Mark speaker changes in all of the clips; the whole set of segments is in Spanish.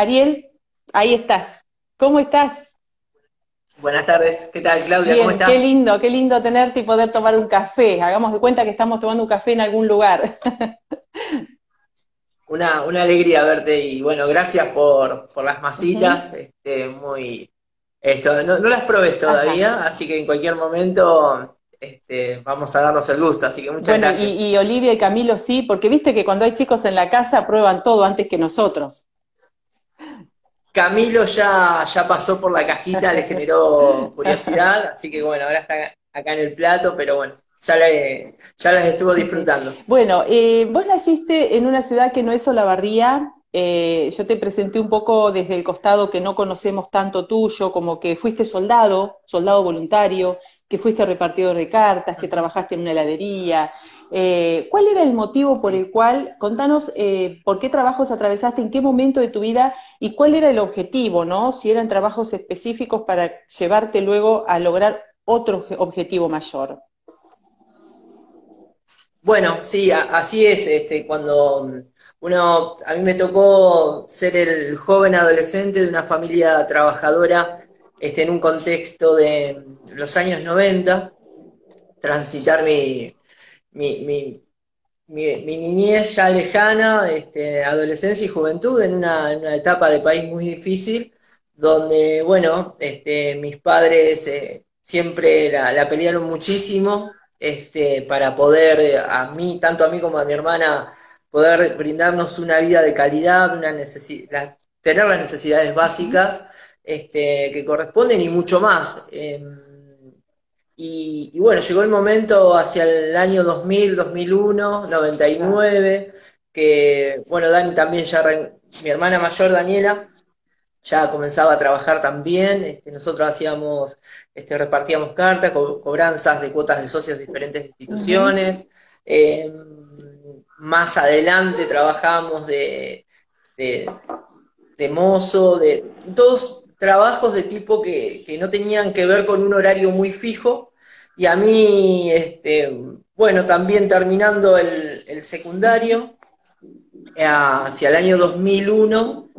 Speaker 1: Ariel, ahí estás. ¿Cómo estás?
Speaker 2: Buenas tardes, ¿qué tal Claudia? ¿Cómo estás?
Speaker 1: Qué lindo, qué lindo tenerte y poder tomar un café. Hagamos de cuenta que estamos tomando un café en algún lugar.
Speaker 2: Una, una alegría verte y bueno, gracias por, por las masitas, este, muy, esto, no, las probes todavía, así que en cualquier momento este, vamos a darnos el gusto, así que muchas gracias.
Speaker 1: Y, y Olivia y Camilo sí, porque viste que cuando hay chicos en la casa prueban todo antes que nosotros.
Speaker 2: Camilo ya, ya pasó por la cajita, le generó curiosidad, así que bueno, ahora está acá en el plato, pero bueno, ya, ya las estuvo disfrutando.
Speaker 1: Bueno, eh, vos naciste en una ciudad que no es Olavarría. Eh, yo te presenté un poco desde el costado que no conocemos tanto tuyo, como que fuiste soldado, soldado voluntario, que fuiste repartidor de cartas, que trabajaste en una heladería. Eh, ¿Cuál era el motivo por el cual, contanos eh, por qué trabajos atravesaste, en qué momento de tu vida y cuál era el objetivo, ¿no? Si eran trabajos específicos para llevarte luego a lograr otro objetivo mayor.
Speaker 2: Bueno, sí, así es. Este, cuando uno, a mí me tocó ser el joven adolescente de una familia trabajadora, este, en un contexto de los años 90, transitar mi, mi, niñez ya lejana, este, adolescencia y juventud en una, etapa de país muy difícil, donde, bueno, este, mis padres eh, siempre la, pelearon muchísimo, este, para poder, a mí, tanto a mí como a mi hermana, poder brindarnos una vida de calidad, una necesidad, tener las necesidades básicas este, que corresponden y mucho más. Em, y, bueno, llegó el momento hacia el año 2000, 2001, 99, que, bueno, Dani también ya, mi hermana mayor, Daniela, ya comenzaba a trabajar también, este, nosotros hacíamos, este, repartíamos cartas, cobranzas de cuotas de socios de diferentes instituciones, em, más adelante trabajamos de, de, mozo, de todos trabajos de tipo que, no tenían que ver con un horario muy fijo, y a mí, este, bueno, también terminando el, secundario, hacia el año 2001,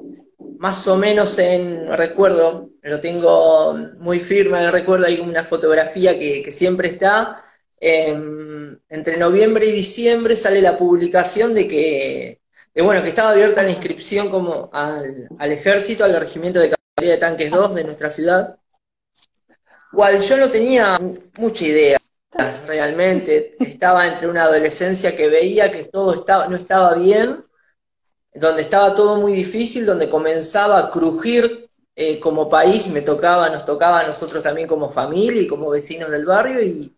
Speaker 2: más o menos en, recuerdo, lo tengo muy firme, recuerdo, hay una fotografía que, siempre está, em, entre noviembre y diciembre sale la publicación de que, bueno, que estaba abierta la inscripción como al, ejército, al regimiento de de tanques 2 de nuestra ciudad, cual yo no tenía mucha idea realmente, estaba entre una adolescencia que veía que todo estaba, no estaba bien, donde estaba todo muy difícil, donde comenzaba a crujir eh, como país, me tocaba, nos tocaba a nosotros también como familia y como vecinos del barrio, y,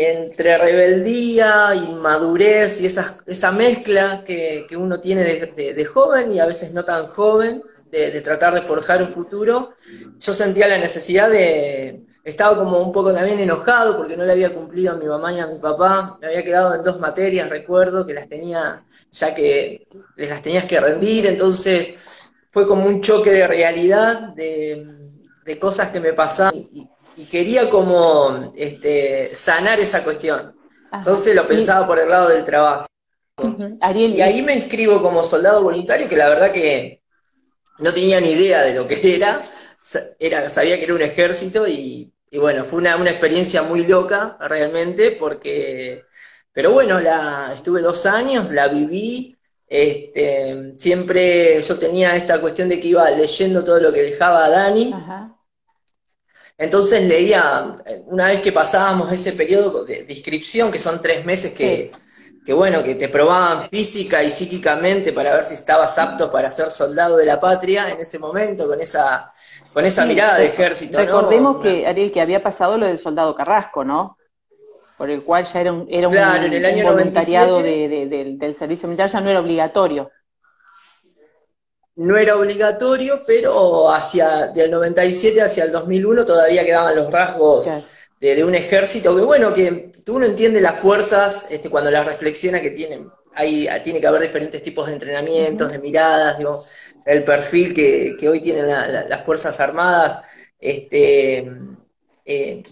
Speaker 2: entre rebeldía, inmadurez y esa, esa mezcla que, que uno tiene de, joven y a veces no tan joven, de, de tratar de forjar un futuro, yo sentía la necesidad de, estaba como un poco también enojado porque no le había cumplido a mi mamá y a mi papá. Me había quedado en dos materias, recuerdo, que las tenía, ya que les las tenías que rendir. Entonces fue como un choque de realidad, de, cosas que me pasaban y, quería como este, sanar esa cuestión. Entonces lo pensaba por el lado del trabajo. y ahí me inscribo como soldado voluntario, que la verdad que no tenía ni idea de lo que era. Era, sabía que era un ejército y y bueno, fue una, experiencia muy loca realmente, porque, pero bueno, la, estuve dos años, la viví, este, siempre yo tenía esta cuestión de que iba leyendo todo lo que dejaba Dani. Entonces leía, una vez que pasábamos ese periodo de, inscripción, que son tres meses que, que, bueno, que te probaban física y psíquicamente para ver si estabas apto para ser soldado de la patria en ese momento, con esa con esa mirada de ejército.
Speaker 1: Recordemos que, Ariel, que había pasado lo del soldado Carrasco, ¿no? Por el cual ya era un, era un, voluntariado del servicio militar, ya no era obligatorio.
Speaker 2: No era obligatorio, pero hacia del 97 hacia el 2001 todavía quedaban los rasgos de, un ejército que, bueno, que uno entiende las fuerzas este, cuando las reflexiona que tienen. Hay, tiene que haber diferentes tipos de entrenamientos, de miradas, digo, el perfil que, hoy tienen las Fuerzas Armadas, este, eh,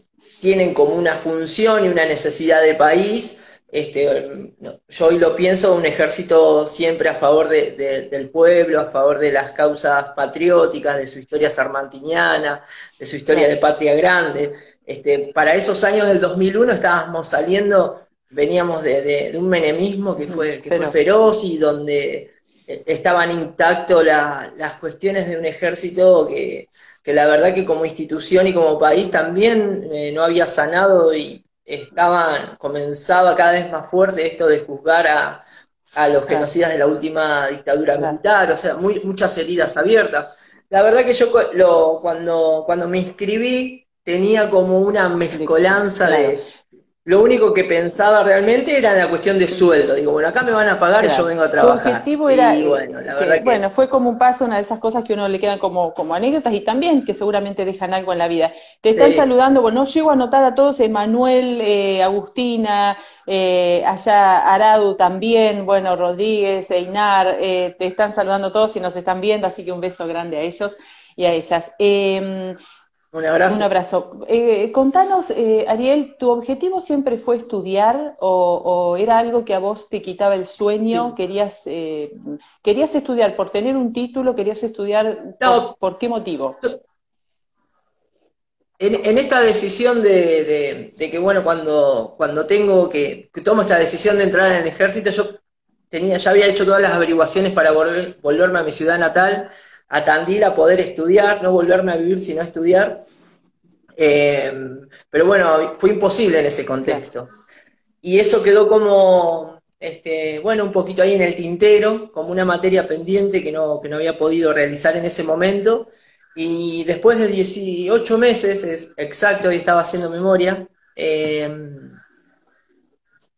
Speaker 2: tienen como una función y una necesidad de país, este, yo hoy lo pienso, un ejército siempre a favor del pueblo, a favor de las causas patrióticas, de su historia sarmantiniana, de su historia de patria grande. Este, para esos años del 2001 estábamos saliendo, veníamos de, un menemismo que fue, que fue feroz y donde eh, estaban intactos las cuestiones de un ejército que, la verdad que como institución y como país también eh, no había sanado y estaban, comenzaba cada vez más fuerte esto de juzgar a, los genocidas de la última dictadura militar, o sea, muy, muchas heridas abiertas. La verdad que yo lo, cuando, cuando me inscribí tenía como una mezcolanza de, lo único que pensaba realmente era la cuestión de sueldo. Digo, bueno, acá me van a pagar y yo vengo a trabajar.
Speaker 1: Tu objetivo era, bueno, la verdad que, bueno, fue como un paso, una de esas cosas que uno le quedan como, como anécdotas y también que seguramente dejan algo en la vida. Te están saludando, bueno, llego a anotar a todos, Emanuel, eh, Agustina, eh, allá Aradu también, bueno, Rodríguez, Einar, eh, te están saludando todos y nos están viendo, así que un beso grande a ellos y a ellas. Eh,
Speaker 2: un abrazo.
Speaker 1: Un abrazo. Eh, contanos, eh, Ariel, ¿tu objetivo siempre fue estudiar o, era algo que a vos te quitaba el sueño? ¿Querías, eh, ¿Querías estudiar por tener un título? ¿Querías estudiar por, qué motivo?
Speaker 2: En, esta decisión de, que, bueno, cuando, cuando tengo que, tomo esta decisión de entrar en el ejército, yo tenía, ya había hecho todas las averiguaciones para volverme a mi ciudad natal a Tandil a poder estudiar, no volverme a vivir sino estudiar. Eh, pero bueno, fue imposible en ese contexto. Y eso quedó como, este, bueno, un poquito ahí en el tintero, como una materia pendiente que no, que no había podido realizar en ese momento. Y después de 18 meses, es exacto, y estaba haciendo memoria, eh,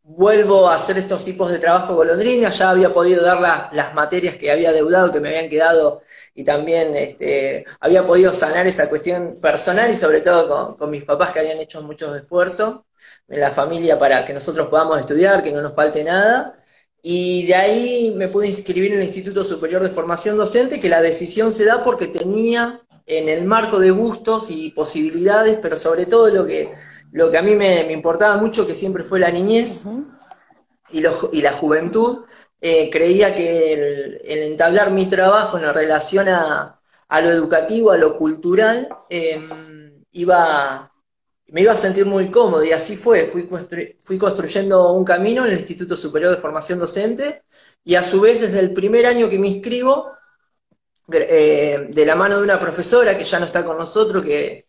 Speaker 2: vuelvo a hacer estos tipos de trabajo golondrina, ya había podido dar las materias que había deudado, que me habían quedado y también este, había podido sanar esa cuestión personal y sobre todo con, mis papás que habían hecho muchos esfuerzos en la familia para que nosotros podamos estudiar, que no nos falte nada. Y de ahí me pude inscribir en el Instituto Superior de Formación Docente, que la decisión se da porque tenía en el marco de gustos y posibilidades, pero sobre todo lo que, lo que a mí me, importaba mucho, que siempre fue la niñez y, y la juventud, eh, creía que el, entablar mi trabajo en relación a, lo educativo, a lo cultural, em, iba, me iba a sentir muy cómodo y así fue. Fui, fui construyendo un camino en el Instituto Superior de Formación Docente y a su vez desde el primer año que me inscribo, eh, de la mano de una profesora que ya no está con nosotros, que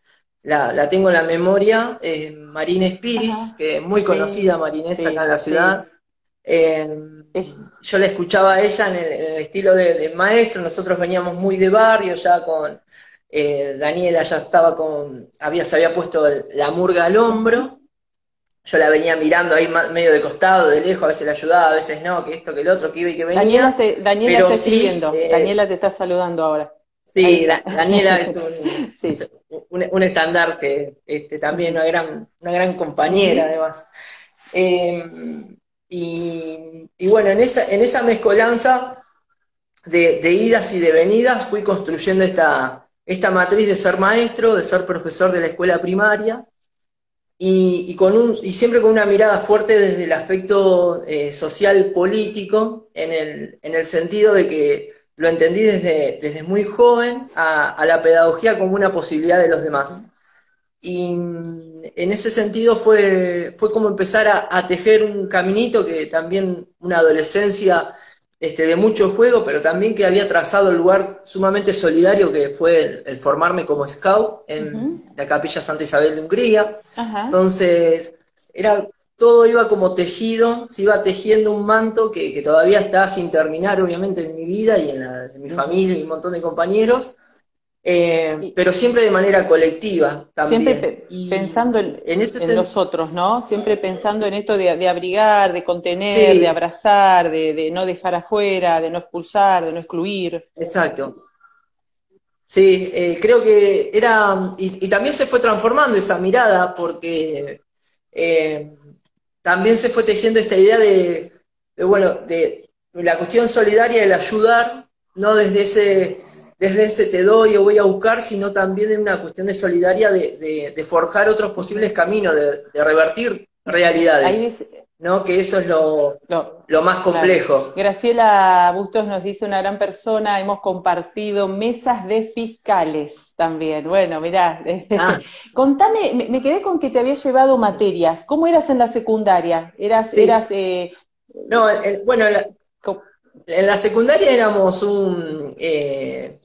Speaker 2: la, tengo en la memoria, eh, Marina Espiris, que es muy conocida Marinés acá en la ciudad. Em, yo la escuchaba a ella en el, estilo de, maestro, nosotros veníamos muy de barrio ya con eh, Daniela ya estaba con, había, se había puesto la murga al hombro, yo la venía mirando ahí medio de costado, de lejos, a veces la ayudaba, a veces no, que esto, que el otro, que iba y que venía.
Speaker 1: Daniela te, Daniela está eh, Daniela te está saludando ahora.
Speaker 2: Sí, Daniela es un, un, estandarte, este, también una gran, una gran compañera además. Eh, y, bueno, en esa, en esa mezcolanza de, idas y de venidas fui construyendo esta, esta matriz de ser maestro, de ser profesor de la escuela primaria, y, con un, y siempre con una mirada fuerte desde el aspecto eh, social político, en el, en el sentido de que lo entendí desde, desde muy joven a, a la pedagogía como una posibilidad de los demás. Y en ese sentido fue, fue como empezar a, tejer un caminito que también una adolescencia este, de mucho juego, pero también que había trazado el lugar sumamente solidario que fue el, formarme como scout en la capilla Santa Isabel de Hungría. Entonces, era, todo iba como tejido, se iba tejiendo un manto que, todavía está sin terminar, obviamente, en mi vida y en, la, en mi familia y un montón de compañeros eh, pero siempre de manera colectiva también.
Speaker 1: Siempre pensando en, en, los otros, ¿no? Siempre pensando en esto de, abrigar, de contener, de abrazar, de, no dejar afuera, de no expulsar, de no excluir.
Speaker 2: Exacto. Sí, eh, creo que era, y, también se fue transformando esa mirada porque eh, también se fue tejiendo esta idea de, de, bueno, de la cuestión solidaria, el ayudar, no desde ese desde ese te doy o voy a buscar, sino también en una cuestión de solidaria de, forjar otros posibles caminos, de, revertir realidades. ¿No? Que eso es lo, lo, más complejo.
Speaker 1: Graciela Bustos nos dice una gran persona, hemos compartido mesas de fiscales también. Bueno, mirá, ah. contame, me, quedé con que te había llevado materias. ¿Cómo eras en la secundaria? ¿Eras, eras eh,
Speaker 2: no, bueno, en la secundaria éramos un... Eh,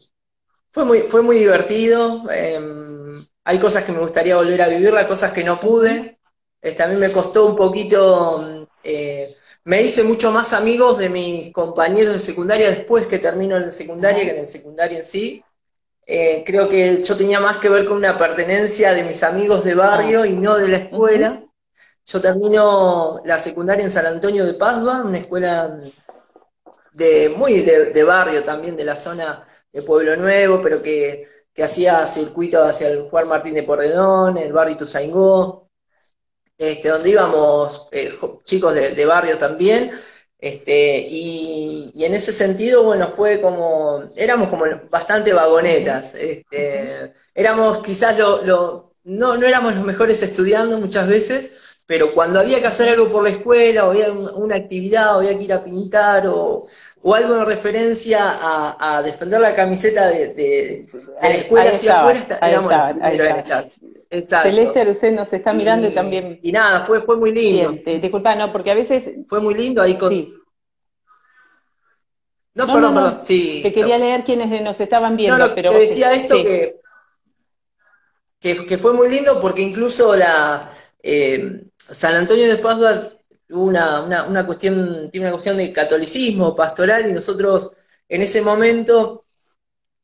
Speaker 2: fue, muy, fue muy divertido. Em, hay cosas que me gustaría volver a vivir, las cosas que no pude. Este, a mí me costó un poquito... Eh, me hice mucho más amigos de mis compañeros de secundaria después que termino en la secundaria que en el secundario en sí. Eh, creo que yo tenía más que ver con una pertenencia de mis amigos de barrio y no de la escuela. Yo termino la secundaria en San Antonio de Padua, una escuela de, muy de, barrio también, de la zona de Pueblo Nuevo, pero que, hacía circuito hacia el Juan Martín de Porredón, el barrio Ituzaingó, este, donde íbamos eh, chicos de, barrio también. Este, y, en ese sentido, bueno, fue como, éramos como bastante vagonetas. Este, éramos quizás lo, lo, no, no éramos los mejores estudiando muchas veces, pero cuando había que hacer algo por la escuela, o había una actividad, o había que ir a pintar, o, algo en referencia a, defender la camiseta de, la escuela hacia afuera, éramos
Speaker 1: Exacto. Celeste Arucén nos está mirando y, también.
Speaker 2: Y nada, fue, fue muy lindo.
Speaker 1: disculpa, no, porque a veces.
Speaker 2: Fue muy lindo ahí con. Sí.
Speaker 1: No, perdón, perdón. Sí. Te quería leer quienes nos estaban viendo, pero.
Speaker 2: Te decía esto que, que, fue muy lindo porque incluso la. Eh, San Antonio de Padua tuvo una, una, cuestión, tiene una cuestión de catolicismo pastoral y nosotros en ese momento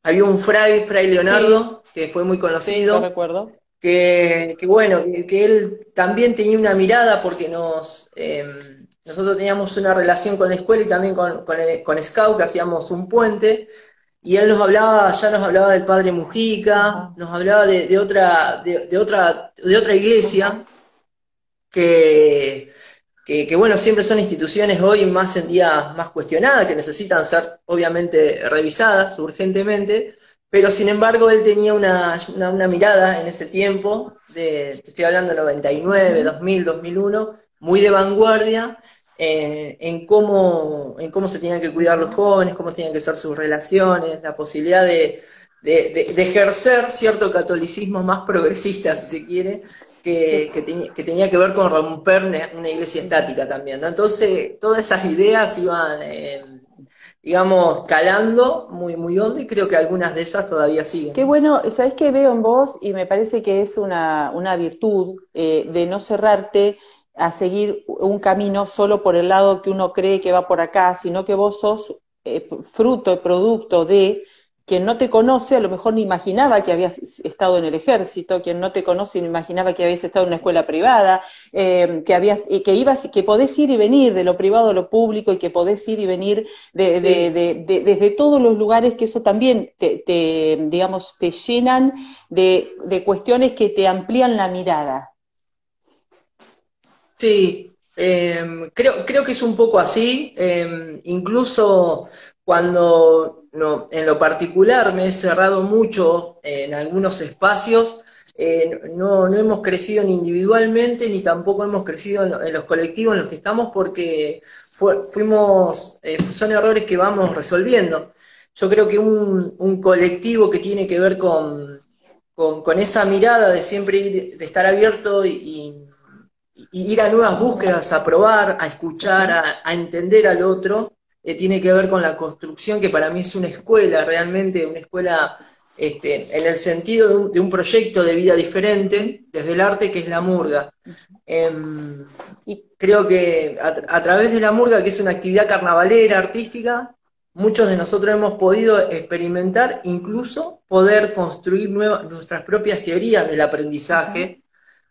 Speaker 2: había un fray, fray Leonardo, que fue muy conocido.
Speaker 1: recuerdo.
Speaker 2: Que, bueno, que, él también tenía una mirada porque nos em, nosotros teníamos una relación con la escuela y también con, con, Scout, que hacíamos un puente, y él nos hablaba, ya nos hablaba del padre Mujica, nos hablaba de, otra, de, otra, de otra iglesia, que, que, bueno, siempre son instituciones hoy más en día más cuestionadas, que necesitan ser obviamente revisadas urgentemente, pero sin embargo él tenía una, una, mirada en ese tiempo, de, estoy hablando de 99, 2000, 2001, muy de vanguardia, eh, en, cómo, en cómo se tenían que cuidar los jóvenes, cómo tenían que ser sus relaciones, la posibilidad de, de, ejercer cierto catolicismo más progresista, si se quiere, que, tenía que ver con romper una iglesia estática también, ¿no? Entonces, todas esas ideas iban, eh, digamos, calando muy, muy hondo y creo que algunas de esas todavía siguen.
Speaker 1: Qué bueno, ¿sabes qué veo en vos? Y me parece que es una, virtud eh, de no cerrarte a seguir un camino solo por el lado que uno cree que va por acá, sino que vos sos eh, fruto, producto de quien no te conoce a lo mejor ni imaginaba que habías estado en el ejército, quien no te conoce ni imaginaba que habías estado en una escuela privada, eh, que habías, que ibas, que podés ir y venir de lo privado a lo público y que podés ir y venir de, desde todos los lugares que eso también te, digamos, te llenan de, cuestiones que te amplían la mirada.
Speaker 2: Sí, em, creo, creo que es un poco así. Em, incluso cuando no, en lo particular me he cerrado mucho en algunos espacios, eh, no, hemos crecido ni individualmente ni tampoco hemos crecido en, los colectivos en los que estamos porque fuimos, eh, son errores que vamos resolviendo. Yo creo que un, colectivo que tiene que ver con, con, esa mirada de siempre ir, de estar abierto y, ir a nuevas búsquedas, a probar, a escuchar, a entender al otro, eh, tiene que ver con la construcción, que para mí es una escuela, realmente una escuela este, en el sentido de un, proyecto de vida diferente, desde el arte, que es la murga. Y creo que a, través de la murga, que es una actividad carnavalera, artística, muchos de nosotros hemos podido experimentar, incluso poder construir nuestras propias teorías del aprendizaje,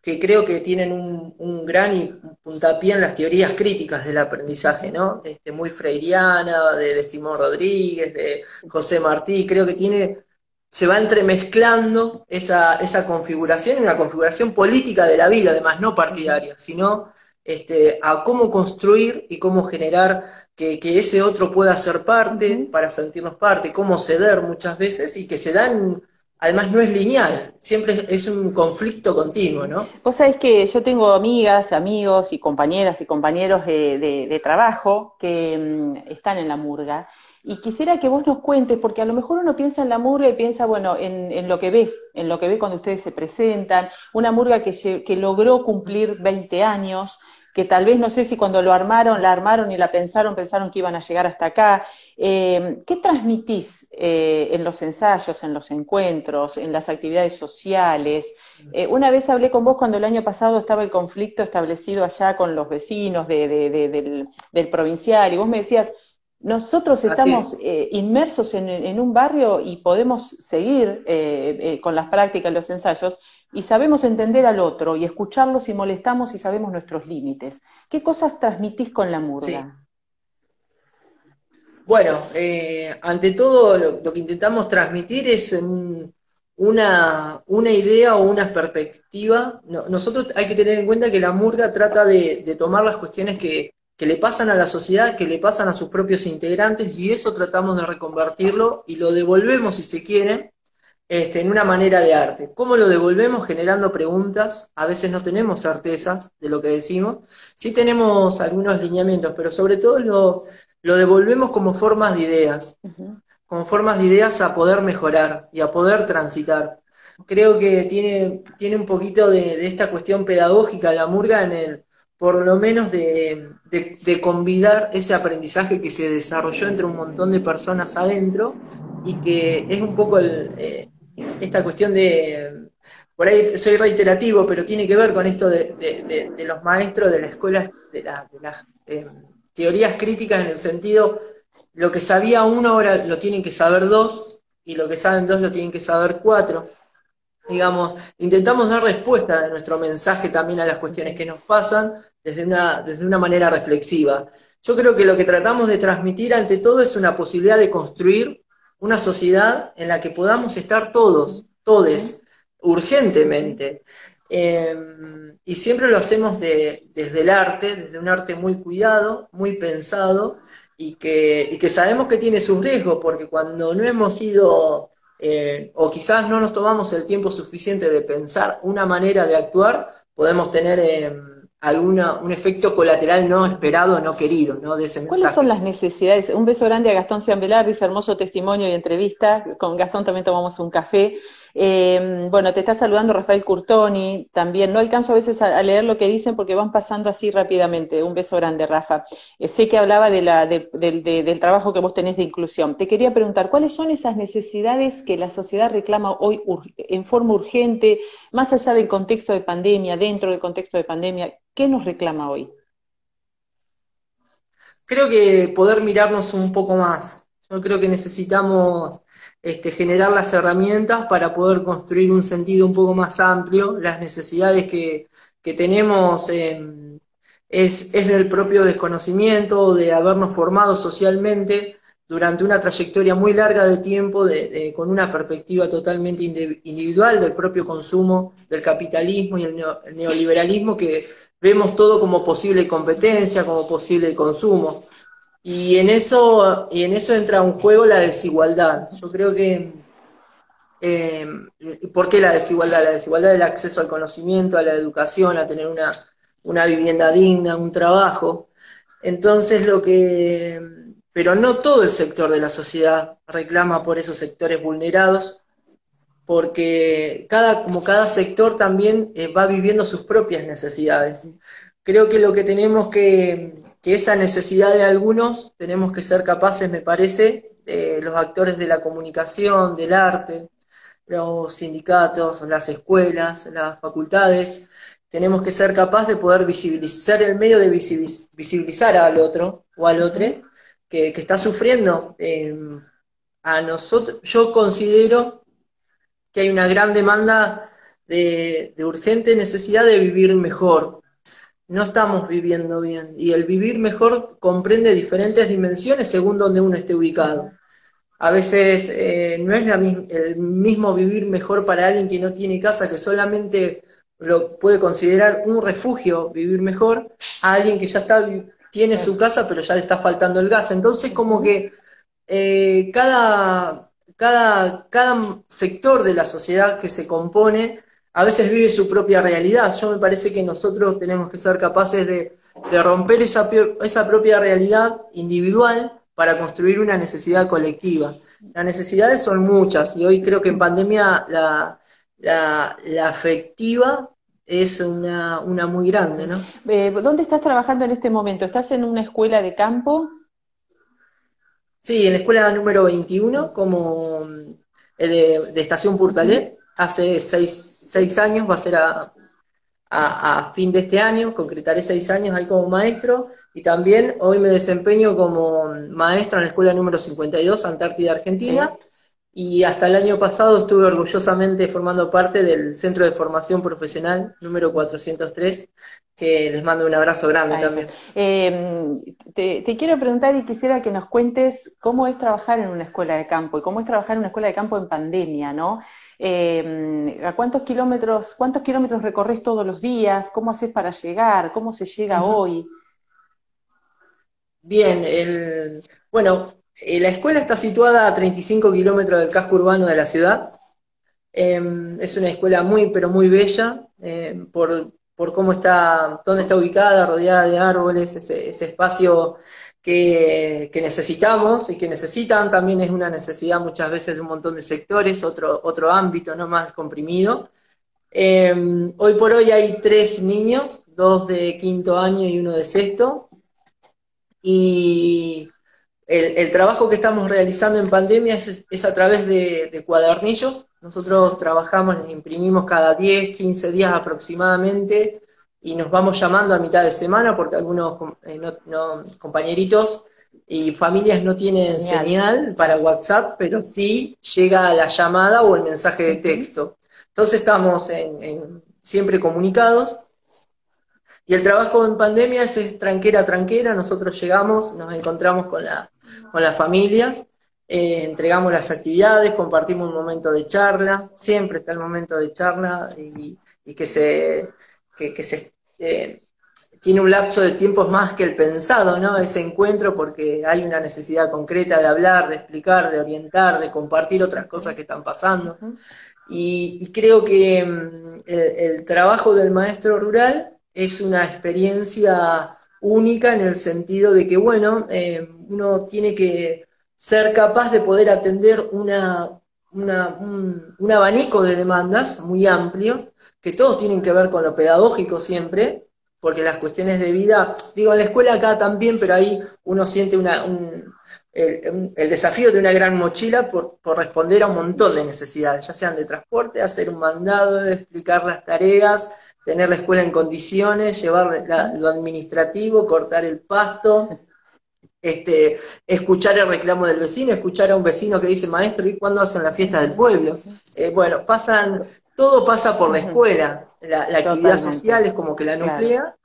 Speaker 2: que creo que tienen un, gran puntapié en las teorías críticas del aprendizaje, ¿no? Este, muy freiriana, de, Simón Rodríguez, de José Martí, creo que tiene, se va entremezclando esa, esa configuración, una configuración política de la vida, además no partidaria, sino este, a cómo construir y cómo generar que, ese otro pueda ser parte para sentirnos parte, cómo ceder muchas veces y que se dan además no es lineal, siempre es un conflicto continuo, ¿no?
Speaker 1: Vos sabés que yo tengo amigas, amigos y compañeras y compañeros de, trabajo que mm, están en la murga. Y quisiera que vos nos cuentes, porque a lo mejor uno piensa en la murga y piensa, bueno, en, lo que ve, en lo que ve cuando ustedes se presentan, una murga que, que logró cumplir 20 años, que tal vez no sé si cuando lo armaron, la armaron y la pensaron, pensaron que iban a llegar hasta acá. Eh, ¿Qué transmitís eh, en los ensayos, en los encuentros, en las actividades sociales? Eh, una vez hablé con vos cuando el año pasado estaba el conflicto establecido allá con los vecinos del, del provincial y vos me decías, nosotros estamos inmersos en, un barrio y podemos seguir con las prácticas, los ensayos, y sabemos entender al otro y escucharlo si molestamos y sabemos nuestros límites. ¿Qué cosas transmitís con la murga?
Speaker 2: Bueno, ante todo lo, que intentamos transmitir es una, una, idea o una perspectiva. nosotros hay que tener en cuenta que la murga trata de tomar las cuestiones que, que le pasan a la sociedad, que le pasan a sus propios integrantes, y eso tratamos de reconvertirlo y lo devolvemos, si se quiere, este, en una manera de arte. ¿Cómo lo devolvemos? Generando preguntas. A veces no tenemos certezas de lo que decimos. Sí tenemos algunos lineamientos, pero sobre todo lo, lo devolvemos como formas de ideas, como formas de ideas a poder mejorar y a poder transitar. Creo que tiene, tiene un poquito de, de esta cuestión pedagógica la murga en el, por lo menos de, de, convidar ese aprendizaje que se desarrolló entre un montón de personas adentro y que es un poco eh, esta cuestión de, por ahí soy reiterativo, pero tiene que ver con esto de, los maestros de la escuela, de, las teorías críticas en el sentido, lo que sabía uno ahora lo tienen que saber dos y lo que saben dos lo tienen que saber cuatro digamos, intentamos dar respuesta a nuestro mensaje también a las cuestiones que nos pasan desde una, desde una manera reflexiva. Yo creo que lo que tratamos de transmitir ante todo es una posibilidad de construir una sociedad en la que podamos estar todos, todes, urgentemente. Em, y siempre lo hacemos desde el arte, desde un arte muy cuidado, muy pensado, y que, y que sabemos que tiene sus riesgos, porque cuando no hemos sido eh, o quizás no nos tomamos el tiempo suficiente de pensar una manera de actuar, podemos tener eh, alguna, un efecto colateral no esperado, no querido, ¿no? De ese
Speaker 1: ¿Cuáles son las necesidades? Un beso grande a Gastón Ciambelar, dice hermoso testimonio y entrevista. Con Gastón también tomamos un café. Eh, bueno, te está saludando Rafael Curtoni, también. No alcanzo a veces a, leer lo que dicen porque van pasando así rápidamente. Un beso grande, Rafa. Eh, sé que hablaba de la, del trabajo que vos tenés de inclusión. Te quería preguntar, ¿cuáles son esas necesidades que la sociedad reclama hoy en forma urgente, más allá del contexto de pandemia, dentro del contexto de pandemia? ¿Qué nos reclama hoy?
Speaker 2: Creo que poder mirarnos un poco más. Yo creo que necesitamos este, generar las herramientas para poder construir un sentido un poco más amplio. Las necesidades que, tenemos em, es, es, del propio desconocimiento, de habernos formado socialmente durante una trayectoria muy larga de tiempo, de, con una perspectiva totalmente individual del propio consumo, del capitalismo y el, neoliberalismo, que vemos todo como posible competencia, como posible consumo. Y en eso, y en eso entra un juego la desigualdad. Yo creo que, eh, ¿por qué la desigualdad? La desigualdad del acceso al conocimiento, a la educación, a tener una, una vivienda digna, un trabajo. Entonces lo que, pero no todo el sector de la sociedad reclama por esos sectores vulnerados, porque cada, como cada sector también eh, va viviendo sus propias necesidades. Creo que lo que tenemos que, que esa necesidad de algunos tenemos que ser capaces, me parece, los actores de la comunicación, del arte, los sindicatos, las escuelas, las facultades, tenemos que ser capaces de poder visibilizar el medio de visibilizar al otro o al otro que, está sufriendo. Em, a nosotros, yo considero que hay una gran demanda de urgente necesidad de vivir mejor, no estamos viviendo bien. Y el vivir mejor comprende diferentes dimensiones según donde uno esté ubicado. A veces eh, no es el mismo vivir mejor para alguien que no tiene casa, que solamente lo puede considerar un refugio, vivir mejor, a alguien que ya está, tiene su casa, pero ya le está faltando el gas. Entonces, como que eh, cada, cada, cada sector de la sociedad que se compone a veces vive su propia realidad. Yo me parece que nosotros tenemos que ser capaces de, romper esa, esa propia realidad individual para construir una necesidad colectiva. Las necesidades son muchas y hoy creo que en pandemia la, la, afectiva es una, una, muy grande, ¿no?
Speaker 1: Eh, ¿Dónde estás trabajando en este momento? ¿Estás en una escuela de campo?
Speaker 2: Sí, en la escuela número 21, como eh, de, de Estación Purtalé hace seis, años, va a ser a, a, fin de este año, concretaré seis años ahí como maestro, y también hoy me desempeño como maestro en la escuela número 52, Antártida Argentina, y hasta el año pasado estuve orgullosamente formando parte del Centro de Formación Profesional número 403, que les mando un abrazo grande también.
Speaker 1: Em, te, te, quiero preguntar y quisiera que nos cuentes cómo es trabajar en una escuela de campo y cómo es trabajar en una escuela de campo en pandemia, ¿no? Eh, ¿A cuántos kilómetros, cuántos kilómetros recorres todos los días? ¿Cómo haces para llegar? ¿Cómo se llega hoy?
Speaker 2: Bien, el, bueno, la escuela está situada a 35 kilómetros del casco urbano de la ciudad. Em, es una escuela muy, pero muy bella, em, por, por, cómo está, dónde está ubicada, rodeada de árboles, ese, espacio que, necesitamos y que necesitan, también es una necesidad muchas veces de un montón de sectores, otro, otro ámbito no más comprimido. Em, hoy por hoy hay tres niños, dos de quinto año y uno de sexto, y el, trabajo que estamos realizando en pandemia es, a través de, de, cuadernillos. Nosotros trabajamos, imprimimos cada 10, 15 días aproximadamente y nos vamos llamando a mitad de semana porque algunos eh, compañeritos y familias no tienen señal. para WhatsApp, pero sí llega la llamada o el mensaje de texto. Entonces estamos en, siempre comunicados. Y el trabajo en pandemia es, tranquera a tranquera, nosotros llegamos, nos encontramos con, la, con las familias, eh, entregamos las actividades, compartimos un momento de charla, siempre está el momento de charla y, que se, que, que se eh, tiene un lapso de tiempo más que el pensado, ¿no? Ese encuentro porque hay una necesidad concreta de hablar, de explicar, de orientar, de compartir otras cosas que están pasando. Y, creo que mm, el, trabajo del maestro rural es una experiencia única en el sentido de que, bueno, eh, uno tiene que ser capaz de poder atender una, un, abanico de demandas muy amplio, que todos tienen que ver con lo pedagógico siempre, porque las cuestiones de vida, digo, en la escuela acá también, pero ahí uno siente una, un, el, desafío de una gran mochila por, por, responder a un montón de necesidades, ya sean de transporte, hacer un mandado, explicar las tareas, tener la escuela en condiciones, llevar lo administrativo, cortar el pasto, este, escuchar el reclamo del vecino, escuchar a un vecino que dice, maestro, ¿y cuándo hacen la fiesta del pueblo? Eh, bueno, pasan, todo pasa por la escuela, la, actividad social es como que la nuclea,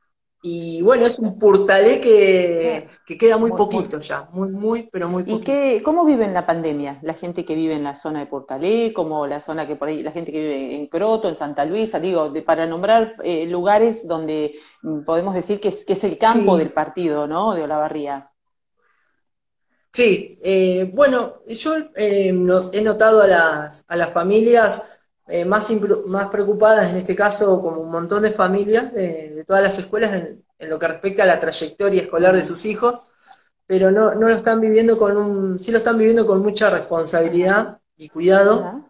Speaker 2: y bueno, es un portalé que, queda muy, poquito ya, muy, muy, pero muy poquito.
Speaker 1: ¿Y qué, cómo viven la pandemia? La gente que vive en la zona de Portalé, como la zona que por ahí, la gente que vive en Croto, en Santa Luisa, digo, de, para nombrar eh, lugares donde mm, podemos decir que es, que es el campo del partido, ¿no? De Olavarría.
Speaker 2: Sí, eh, bueno, yo eh, he notado a las, a las familias eh, más, más preocupadas, en este caso, como un montón de familias de, todas las escuelas, en, lo que respecta a la trayectoria escolar de sus hijos, pero no, no lo están viviendo con un, sí lo están viviendo con mucha responsabilidad y cuidado.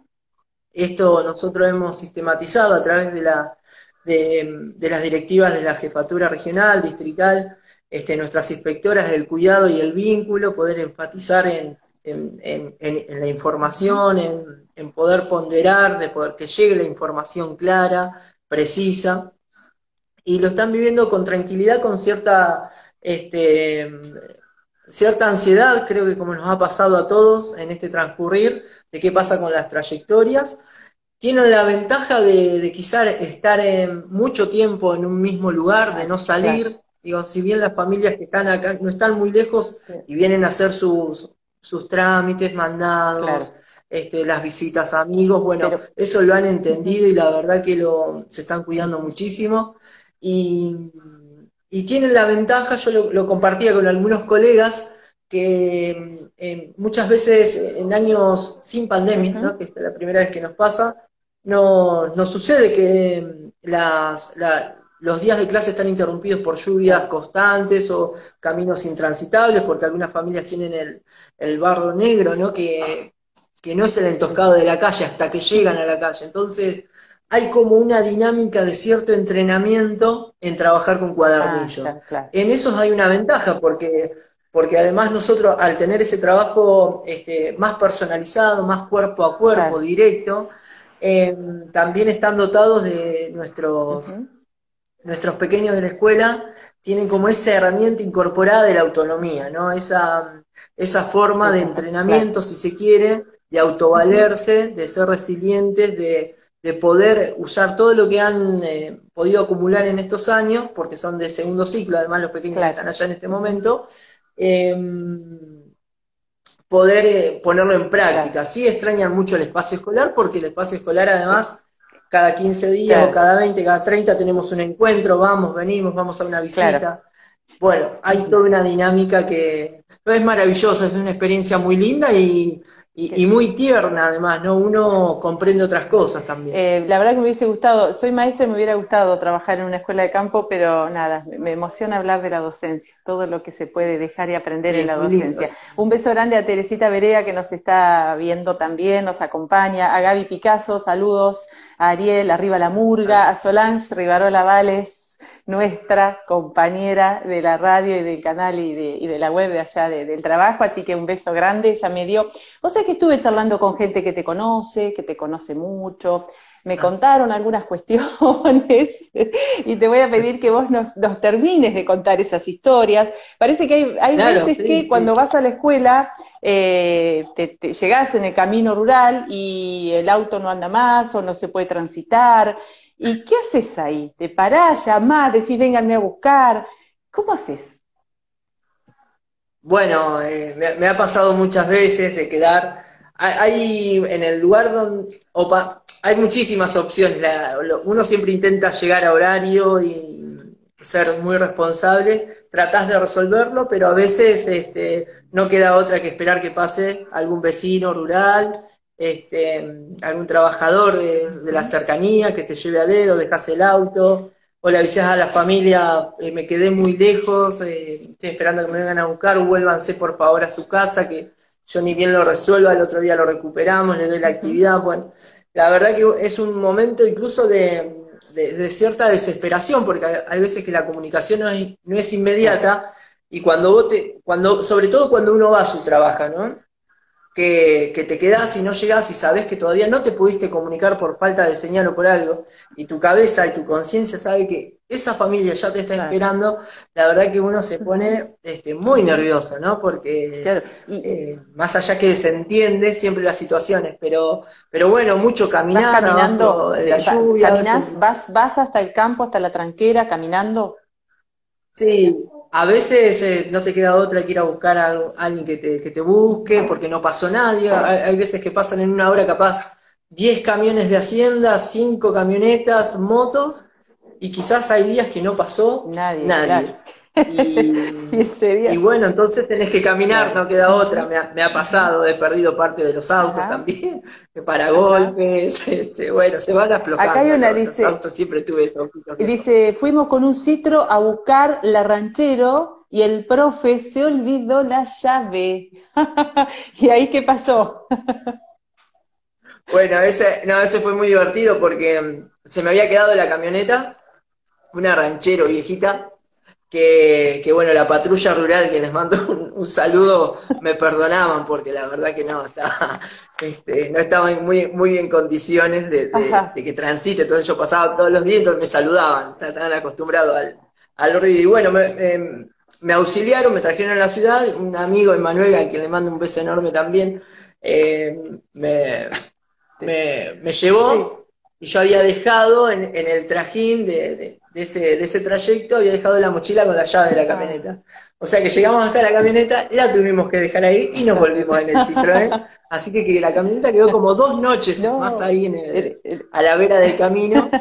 Speaker 2: Esto nosotros hemos sistematizado a través de, la, de, de las directivas de la jefatura regional, distrital, este, nuestras inspectoras del cuidado y el vínculo, poder enfatizar en, la información, en, poder ponderar, de poder que llegue la información clara, precisa, y lo están viviendo con tranquilidad, con cierta, este, cierta ansiedad, creo que como nos ha pasado a todos en este transcurrir, de qué pasa con las trayectorias. Tienen la ventaja de, de quizás estar en mucho tiempo en un mismo lugar, de no salir, Digo, si bien las familias que están acá no están muy lejos y vienen a hacer sus, sus trámites, mandados, este, las visitas a amigos, bueno, eso lo han entendido y la verdad que lo, se están cuidando muchísimo. Y, tienen la ventaja, yo lo, compartía con algunos colegas, que eh, muchas veces en años sin pandemia, ¿no? que es la primera vez que nos pasa, no, nos sucede que las, los días de clase están interrumpidos por lluvias constantes o caminos intransitables, porque algunas familias tienen el, el barro negro, ¿no? Que, que no es el entoscado de la calle hasta que llegan a la calle. Entonces, hay como una dinámica de cierto entrenamiento en trabajar con cuadernillos. Ah, en esos hay una ventaja, porque, porque además nosotros al tener ese trabajo este, más personalizado, más cuerpo a cuerpo, directo, em, también están dotados de nuestros, nuestros pequeños de la escuela, tienen como esa herramienta incorporada de la autonomía, ¿no? Esa, esa forma de entrenamiento, si se quiere, de autovalerse, de ser resilientes, de de poder usar todo lo que han eh, podido acumular en estos años, porque son de segundo ciclo, además los pequeños que están allá en este momento, em, poder eh, ponerlo en práctica. Sí extrañan mucho el espacio escolar, porque el espacio escolar además cada 15 días o cada 20, cada 30 tenemos un encuentro, vamos, venimos, vamos a una visita. Bueno, hay toda una dinámica que es maravillosa, es una experiencia muy linda y y, muy tierna además, ¿no? Uno comprende otras cosas también.
Speaker 1: Eh, la verdad que me hubiese gustado, soy maestra y me hubiera gustado trabajar en una escuela de campo, pero nada, me emociona hablar de la docencia, todo lo que se puede dejar y aprender en la docencia. Un beso grande a Teresita Berea que nos está viendo también, nos acompaña, a Gaby Picasso, saludos, a Ariel, arriba la murga, a Solange Rivarola Vales, nuestra compañera de la radio y del canal y de, la web de allá del trabajo, así que un beso grande, ella me dio. O sea que estuve charlando con gente que te conoce, que te conoce mucho, me ah. contaron algunas cuestiones y te voy a pedir que vos nos, termines de contar esas historias. Parece que hay, veces que cuando vas a la escuela eh, te, llegás en el camino rural y el auto no anda más o no se puede transitar ¿Y qué haces ahí? ¿Te parás, llamás, decís, vénganme a buscar? ¿Cómo haces?
Speaker 2: Bueno, eh, me, ha pasado muchas veces de quedar. Hay, en el lugar donde. hay muchísimas opciones. uno siempre intenta llegar a horario y ser muy responsable. Tratás de resolverlo, pero a veces este, no queda otra que esperar que pase algún vecino rural este, algún trabajador de, la cercanía que te lleve a dedo, dejas el auto, o le avisas a la familia, eh, me quedé muy lejos, eh, estoy esperando que me vengan a buscar, vuélvanse por favor a su casa, que yo ni bien lo resuelva, el otro día lo recuperamos, le doy la actividad. Bueno, la verdad que es un momento incluso de, cierta desesperación, porque hay veces que la comunicación no es, no es inmediata, y cuando vos te, cuando, sobre todo cuando uno va a su trabajo, ¿no? Que, te quedas y no llegas y sabes que todavía no te pudiste comunicar por falta de señal o por algo, y tu cabeza y tu conciencia sabe que esa familia ya te está esperando, la verdad que uno se pone este, muy nervioso, ¿no? Porque eh, más allá que se entiende siempre las situaciones, pero, pero bueno, mucho caminar,
Speaker 1: caminando, la lluvia. vas, vas hasta el campo, hasta la tranquera, caminando.
Speaker 2: Sí, a veces eh, no te queda otra que ir a buscar a, alguien que te, que te, busque porque no pasó nadie. Hay, veces que pasan en una hora capaz 10 camiones de hacienda, 5 camionetas, motos, y quizás hay días que no pasó nadie. nadie. Y, bueno, entonces tenés que caminar, no queda otra. Me ha, pasado, he perdido parte de los autos también, para golpes, este, bueno, se van aflojando.
Speaker 1: Acá hay una, dice,
Speaker 2: los autos siempre tuve esos.
Speaker 1: Dice, fuimos con un citro a buscar la ranchero y el profe se olvidó la llave. ¿Y ahí qué pasó?
Speaker 2: bueno, ese, no, ese fue muy divertido porque mm, se me había quedado la camioneta, una ranchero viejita, que, bueno, la patrulla rural, que les mando un, saludo, me perdonaban porque la verdad que no, estaba, este, no estaba muy, muy en condiciones de, que transite, entonces yo pasaba todos los días, entonces me saludaban, estaban acostumbrados al, al ruido. Y bueno, em, me, auxiliaron, me trajeron a la ciudad, un amigo, Emanuel, al que le mando un beso enorme también, em, me, me, llevó y yo había dejado en, en el trajín de de ese, de ese trayecto había dejado la mochila con la llave de la camioneta. O sea que llegamos hasta la camioneta, la tuvimos que dejar ahí y nos volvimos en el Citroën. Así que, la camioneta quedó como dos noches más ahí en el, a la vera del camino.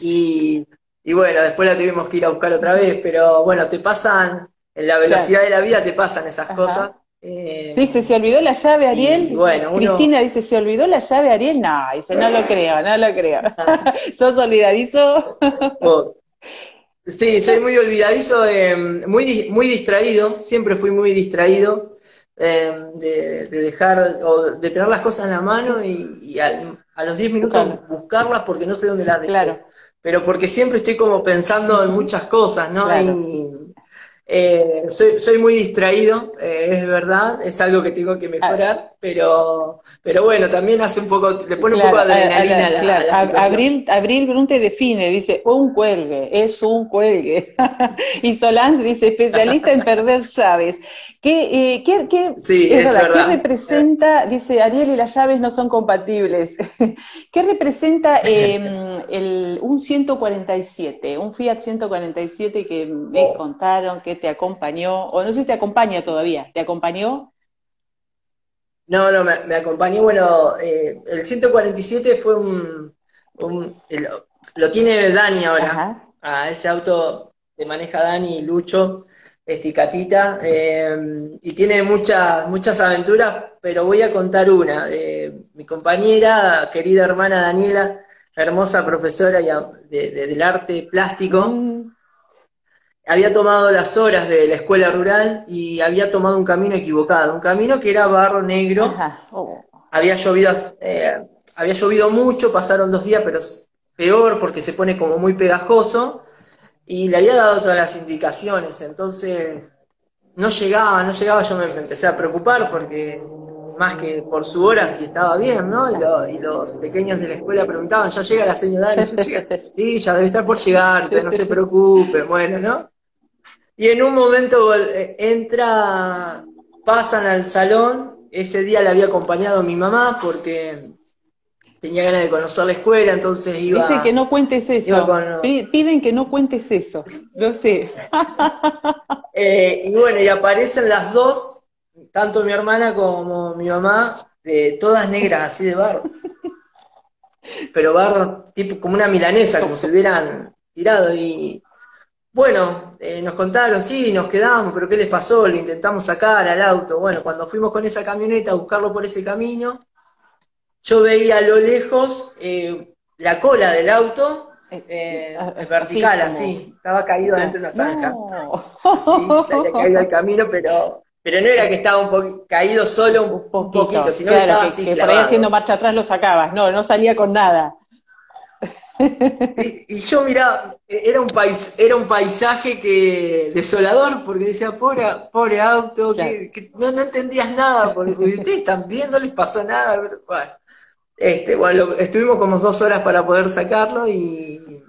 Speaker 2: Y, y, bueno, después la tuvimos que ir a buscar otra vez, pero bueno, te pasan, en la velocidad de la vida te pasan esas cosas.
Speaker 1: Eh, dice, ¿se olvidó la llave, Ariel? bueno, Cristina dice, ¿se olvidó la llave, Ariel? No, dice, no lo creo, no lo creo. ¿Sos olvidadizo?
Speaker 2: sí, soy muy olvidadizo, muy, muy distraído, siempre fui muy distraído. Eh, de, dejar o de tener las cosas en la mano y, a los 10 minutos buscarlas porque no sé dónde las dejo. Claro. Pero porque siempre estoy como pensando en muchas cosas, ¿no? Eh, soy, soy, muy distraído, eh, es verdad, es algo que tengo que mejorar, pero, pero bueno, también hace un poco, le pone un poco de adrenalina a, la,
Speaker 1: a Abril, Abril Brunte define, dice, un cuelgue, es un cuelgue. y Solans dice, especialista en perder llaves. ¿Qué, eh, qué, qué,
Speaker 2: sí, es
Speaker 1: ¿qué representa, dice Ariel y las llaves no son compatibles, ¿qué representa em, el, un 147, un Fiat 147 que me contaron que te acompañó, o no sé si te acompaña todavía, ¿te acompañó?
Speaker 2: No, no, me, acompañó, bueno, eh, el 147 fue un, lo tiene Dani ahora, a ese auto que maneja Dani y Lucho, Esticatita, eh, y tiene muchas, muchas aventuras, pero voy a contar una. de mi compañera, querida hermana Daniela, hermosa profesora del arte plástico, mm había tomado las horas de la escuela rural y había tomado un camino equivocado, un camino que era barro negro. Oh. Había llovido, eh, había llovido mucho, pasaron dos días, pero peor porque se pone como muy pegajoso. Y le había dado todas las indicaciones, entonces no llegaba, no llegaba, yo me, empecé a preocupar porque más que por su hora si estaba bien, ¿no? Y, los pequeños de la escuela preguntaban, ¿ya llega la señora Sí, ya debe estar por llegar, no se preocupe, bueno, ¿no? Y en un momento eh, entra, pasan al salón, ese día le había acompañado mi mamá porque tenía ganas de conocer la escuela, entonces iba...
Speaker 1: Dice que no cuentes eso, piden que no cuentes eso, lo sé.
Speaker 2: Eh, y bueno, y aparecen las dos, tanto mi hermana como mi mamá, todas negras, así de barro. Pero barro, tipo como una milanesa, como si hubieran tirado y bueno, eh, nos contaron, sí, nos quedamos, pero ¿qué les pasó? Lo intentamos sacar al auto. Bueno, cuando fuimos con esa camioneta a buscarlo por ese camino, yo veía a lo lejos eh, la cola del auto eh, ah, vertical, así, estaba caído dentro de una zanja. Sí, se había caído al camino, pero, pero no era que estaba un poquito caído solo un, poquito, sino que estaba así
Speaker 1: que por ahí haciendo marcha atrás lo sacabas, no, no salía con nada.
Speaker 2: Y, yo miraba, era un pais, era un paisaje que desolador, porque decía, pobre, pobre auto, que, no, no, entendías nada, porque ustedes también no les pasó nada. bueno, este, bueno, estuvimos como dos horas para poder sacarlo y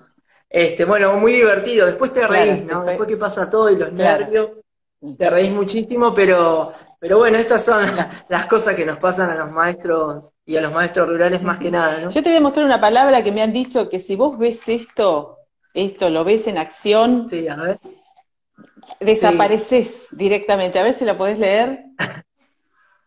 Speaker 2: este, bueno, muy divertido. Después te reís, ¿no? Después que pasa todo y los nervios, te reís muchísimo, pero pero bueno, estas son las cosas que nos pasan a los maestros y a los maestros rurales más que nada, ¿no?
Speaker 1: Yo te voy a mostrar una palabra que me han dicho que si vos ves esto, esto lo ves en acción,
Speaker 2: sí, a ver.
Speaker 1: desapareces directamente. A ver si la podés leer.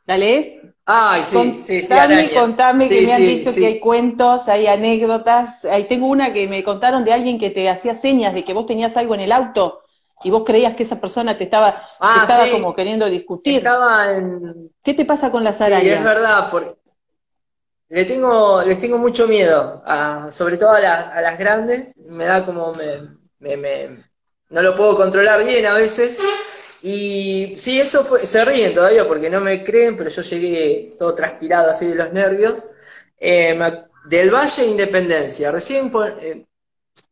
Speaker 1: ¿La lees?
Speaker 2: Ay, sí, sí,
Speaker 1: sí. Contame, contame que me han dicho que hay cuentos, hay anécdotas. Ahí tengo una que me contaron de alguien que te hacía señas de que vos tenías algo en el auto y vos creías que esa persona te estaba, ah, estaba como queriendo discutir.
Speaker 2: Estaba en...
Speaker 1: ¿Qué te pasa con las arañas?
Speaker 2: Sí, es verdad, porque le tengo, les tengo mucho miedo, sobre todo a las, a las grandes, me da como, me, me, no lo puedo controlar bien a veces, y sí, eso fue, se ríen todavía porque no me creen, pero yo llegué todo transpirado así de los nervios, eh, del Valle Independencia, recién eh,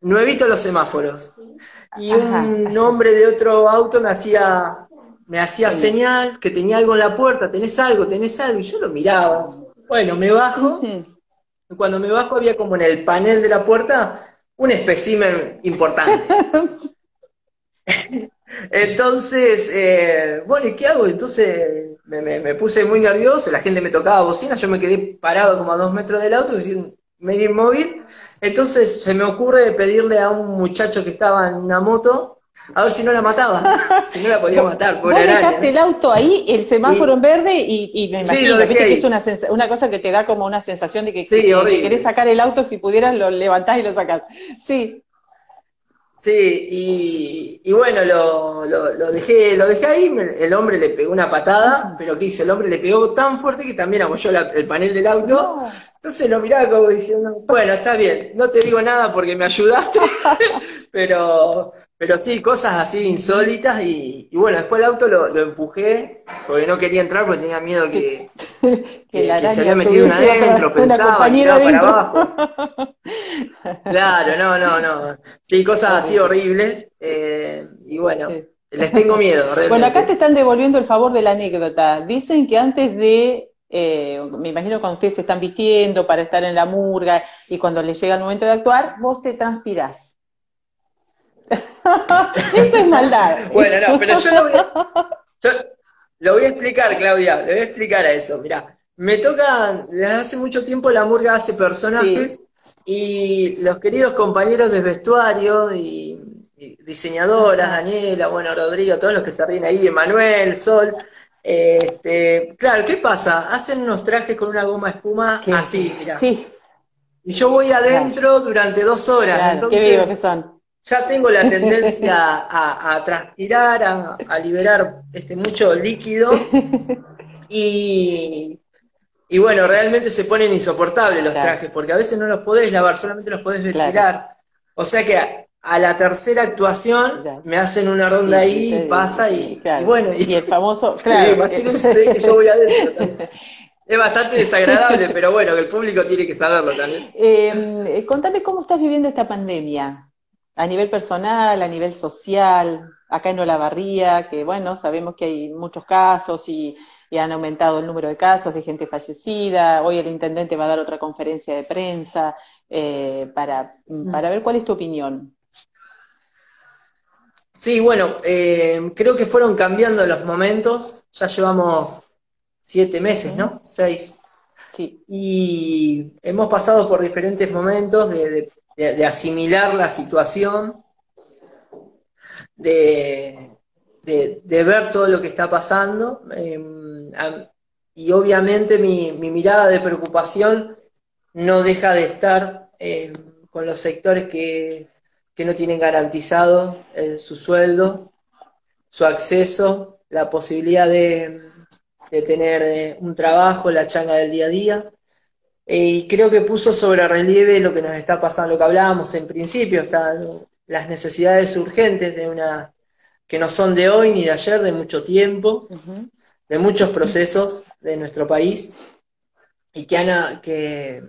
Speaker 2: nuevito los semáforos y un hombre de otro auto me hacía, me hacía señal que tenía algo en la puerta, tenés algo, tenés algo, y yo lo miraba. Bueno, me bajo, y cuando me bajo había como en el panel de la puerta un espécimen importante. Entonces, eh, bueno, ¿y qué hago? Entonces me, puse muy nervioso, la gente me tocaba bocina, yo me quedé parado como a dos metros del auto, medio inmóvil, entonces se me ocurre pedirle a un muchacho que estaba en una moto a ver si no la mataba, si no la podía matar.
Speaker 1: Vos dejaste el auto ahí, el semáforo en verde, y, me imagino que es una, una, cosa que te da como una sensación de que, querés sacar el auto, si pudieras lo levantás y lo sacás. Sí.
Speaker 2: Sí, y, bueno, lo, lo, dejé, lo dejé ahí, el hombre le pegó una patada, pero ¿qué hizo? El hombre le pegó tan fuerte que también apoyó el panel del auto. Entonces lo miraba como diciendo, bueno, está bien, no te digo nada porque me ayudaste, pero, pero sí, cosas así insólitas y, bueno, después el auto lo, empujé porque no quería entrar porque tenía miedo que, que, se había metido una adentro, pensaba, y para abajo. Claro, no, no, no. Sí, cosas así horribles. Eh, y bueno, les tengo miedo.
Speaker 1: Bueno, acá te están devolviendo el favor de la anécdota. Dicen que antes de, eh, me imagino cuando ustedes se están vistiendo para estar en la murga y cuando les llega el momento de actuar, vos te transpirás. Eso es maldad.
Speaker 2: bueno, no, pero yo lo voy a, yo lo voy a explicar, Claudia, le voy a explicar a eso. Mira, me toca, desde hace mucho tiempo la murga hace personajes y los queridos compañeros de vestuario y, diseñadoras, Daniela, bueno, Rodrigo, todos los que se ríen ahí, Emanuel, Sol, este, claro, ¿qué pasa? Hacen unos trajes con una goma espuma así, mira. Sí. Y yo voy adentro durante dos horas. entonces, que son. Ya tengo la tendencia a, transpirar, a, liberar este mucho líquido. Y, y bueno, realmente se ponen insoportables los trajes, porque a veces no los podés lavar, solamente los podés vestirar. O sea que a, la tercera actuación me hacen una ronda ahí, pasa y, bueno.
Speaker 1: Y, el famoso, claro.
Speaker 2: que yo voy adentro Es bastante desagradable, pero bueno, que el público tiene que saberlo también.
Speaker 1: Eh, contame cómo estás viviendo esta pandemia, a nivel personal, a nivel social, acá en Olavarría, que bueno, sabemos que hay muchos casos y y han aumentado el número de casos de gente fallecida. Hoy el intendente va a dar otra conferencia de prensa eh, para, mm. para ver cuál es tu opinión.
Speaker 2: Sí, bueno, eh, creo que fueron cambiando los momentos. Ya llevamos siete meses, ¿no? Seis. Sí. Y hemos pasado por diferentes momentos de, asimilar la situación, de, ver todo lo que está pasando. Em, y obviamente mi, mirada de preocupación no deja de estar eh, con los sectores que, no tienen garantizado eh, su sueldo, su acceso, la posibilidad de, tener eh, un trabajo, la changa del día a día. Y creo que puso sobre relieve lo que nos está pasando, lo que hablábamos en principio, están las necesidades urgentes de una que no son de hoy ni de ayer, de mucho tiempo de muchos procesos de nuestro país y que, han, que,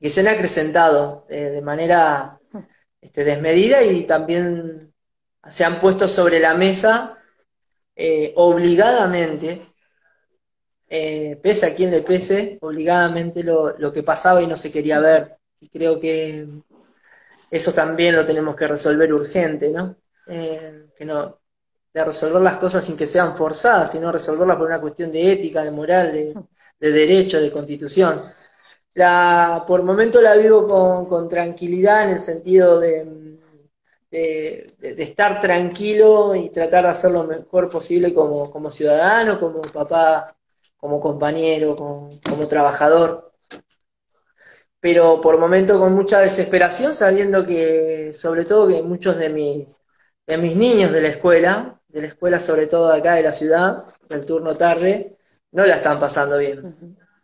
Speaker 2: que se han acrecentado eh, de manera este, desmedida y también se han puesto sobre la mesa eh, obligadamente, eh, pese a quien le pese, obligadamente lo, lo, que pasaba y no se quería ver. Y creo que eso también lo tenemos que resolver urgente, ¿no? que no, de resolver las cosas sin que sean forzadas, sino resolverlas por una cuestión de ética, de moral, de, derecho, de constitución. La, por momento la vivo con, tranquilidad en el sentido de, de, estar tranquilo y tratar de hacer lo mejor posible como, como ciudadano, como papá, como compañero, como, como trabajador. Pero por momento con mucha desesperación, sabiendo que, sobre todo, que muchos de mis, de mis niños de la escuela, de la escuela, sobre todo acá de la ciudad, del turno tarde, no la están pasando bien.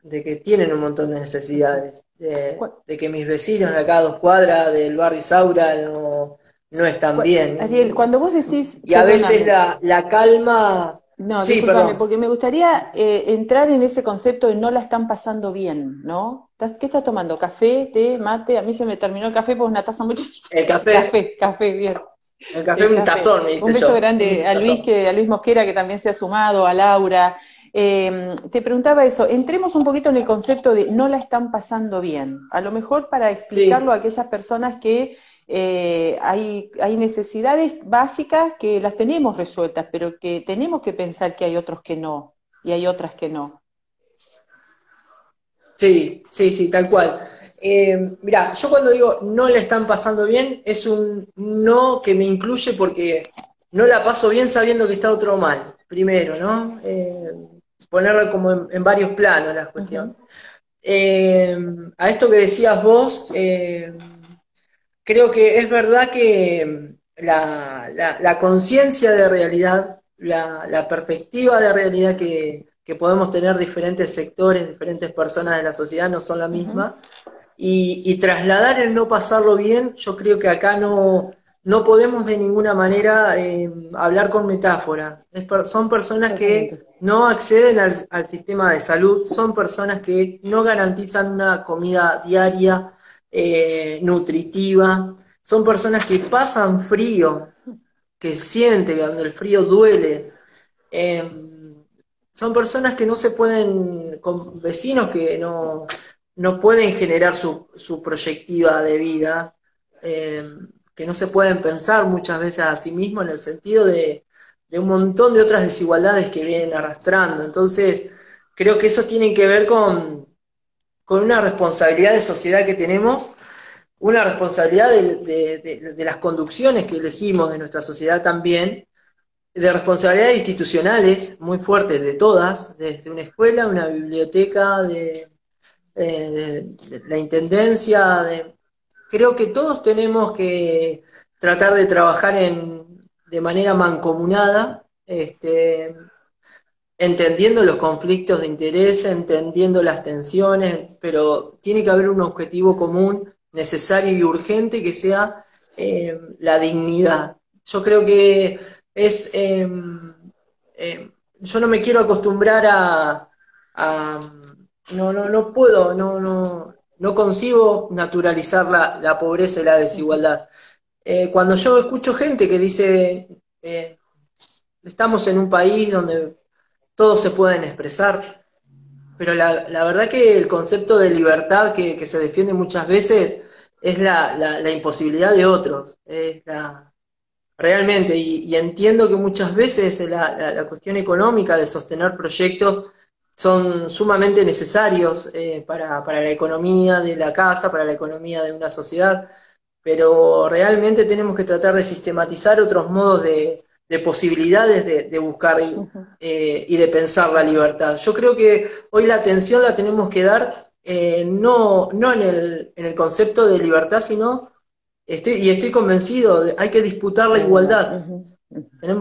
Speaker 2: De que tienen un montón de necesidades. De, que mis vecinos de acá a dos cuadras del barrio Saura no, no están bien.
Speaker 1: Ariel, cuando vos decís.
Speaker 2: Y a veces la, la calma.
Speaker 1: No, sí, discúlpame, porque me gustaría eh, entrar en ese concepto de no la están pasando bien, ¿no? ¿Qué estás tomando? ¿Café, té, mate? A mí se me terminó el café porque una taza muy chiquita.
Speaker 2: El café.
Speaker 1: Café, café, bien.
Speaker 2: El café un tazón, me dice
Speaker 1: Un beso grande a Luis, que, a Luis Mosquera, que también se ha sumado, a Laura. Em, te preguntaba eso, entremos un poquito en el concepto de no la están pasando bien. A lo mejor para explicarlo a aquellas personas que eh, hay, hay necesidades básicas que las tenemos resueltas, pero que tenemos que pensar que hay otros que no, y hay otras que no.
Speaker 2: Sí, sí, sí, tal cual. Eh, mira, yo cuando digo no le están pasando bien, es un no que me incluye porque no la paso bien sabiendo que está otro mal, primero, ¿no? Eh, ponerla como en, varios planos la cuestión. Eh, a esto que decías vos, creo que es verdad que la, conciencia de realidad, la, perspectiva de realidad que, podemos tener diferentes sectores, diferentes personas de la sociedad no son la misma. y, trasladar el no pasarlo bien, yo creo que acá no, no podemos de ninguna manera eh, hablar con metáfora. son personas que no acceden al, sistema de salud, son personas que no garantizan una comida diaria, eh, nutritiva, son personas que pasan frío, que sienten, donde el frío duele. Em, son personas que no se pueden, con vecinos que no, no pueden generar su, su proyectiva de vida, em, que no se pueden pensar muchas veces a sí mismos en el sentido de, de un montón de otras desigualdades que vienen arrastrando. Entonces, creo que eso tiene que ver con, con una responsabilidad de sociedad que tenemos una responsabilidad de, las conducciones que elegimos de nuestra sociedad también, de responsabilidades institucionales muy fuertes de todas, desde una escuela, una biblioteca, de, eh, la intendencia, creo que todos tenemos que tratar de trabajar en, de manera mancomunada, este, entendiendo los conflictos de interés, entendiendo las tensiones, pero tiene que haber un objetivo común necesario y urgente que sea eh, la dignidad. Yo creo que es... Em, yo no me quiero acostumbrar a, no, no, no puedo, no, no, no consigo naturalizar la, pobreza y la desigualdad. Eh, cuando yo escucho gente que dice, eh, estamos en un país donde todos se pueden expresar, pero la, verdad que el concepto de libertad que, se defiende muchas veces es la, la, imposibilidad de otros. Es realmente, y, entiendo que muchas veces la, cuestión económica de sostener proyectos son sumamente necesarios eh, para, para la economía de la casa, para la economía de una sociedad, pero realmente tenemos que tratar de sistematizar otros modos de, de posibilidades de, buscar eh, y, de pensar la libertad. Yo creo que hoy la atención la tenemos que dar eh, no, no en, el, en el concepto de libertad, sino, estoy, y estoy convencido, de, hay que disputar la igualdad.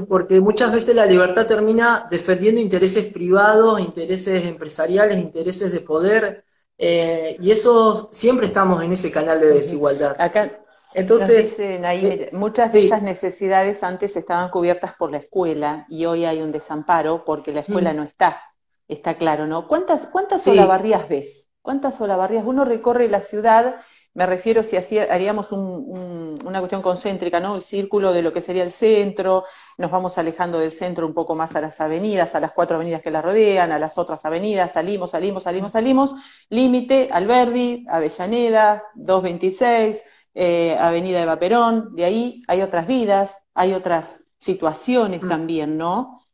Speaker 2: porque muchas veces la libertad termina defendiendo intereses privados, intereses empresariales, intereses de poder, eh, y eso siempre estamos en ese canal de desigualdad.
Speaker 1: Acá, entonces, eh, muchas de esas necesidades antes estaban cubiertas por la escuela y hoy hay un desamparo porque la escuela mm. no está, está claro, ¿no? ¿Cuántas, cuántas olavarrías ves? ¿Cuántas olavarrías? Uno recorre la ciudad, me refiero si así haríamos una cuestión concéntrica, ¿no? El círculo de lo que sería el centro, nos vamos alejando del centro un poco más a las avenidas, a las cuatro avenidas que la rodean, a las otras avenidas, salimos, salimos, salimos, salimos, límite, Alberdi, Avellaneda, 226, eh, Avenida Eva Perón, de ahí hay otras vidas, hay otras situaciones mm. también, ¿no?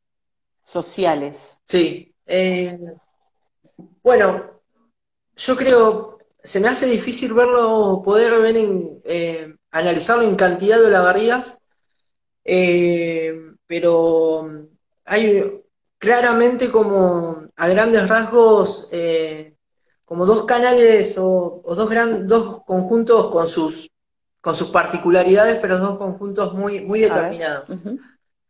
Speaker 1: Sociales.
Speaker 2: Sí. Eh, bueno, yo creo, se me hace difícil verlo, poder ver en, eh, analizarlo en cantidad de olavarrías, pero hay claramente como a grandes rasgos como dos canales o, dos, gran, dos conjuntos con sus, con sus particularidades, pero dos conjuntos muy, muy determinados.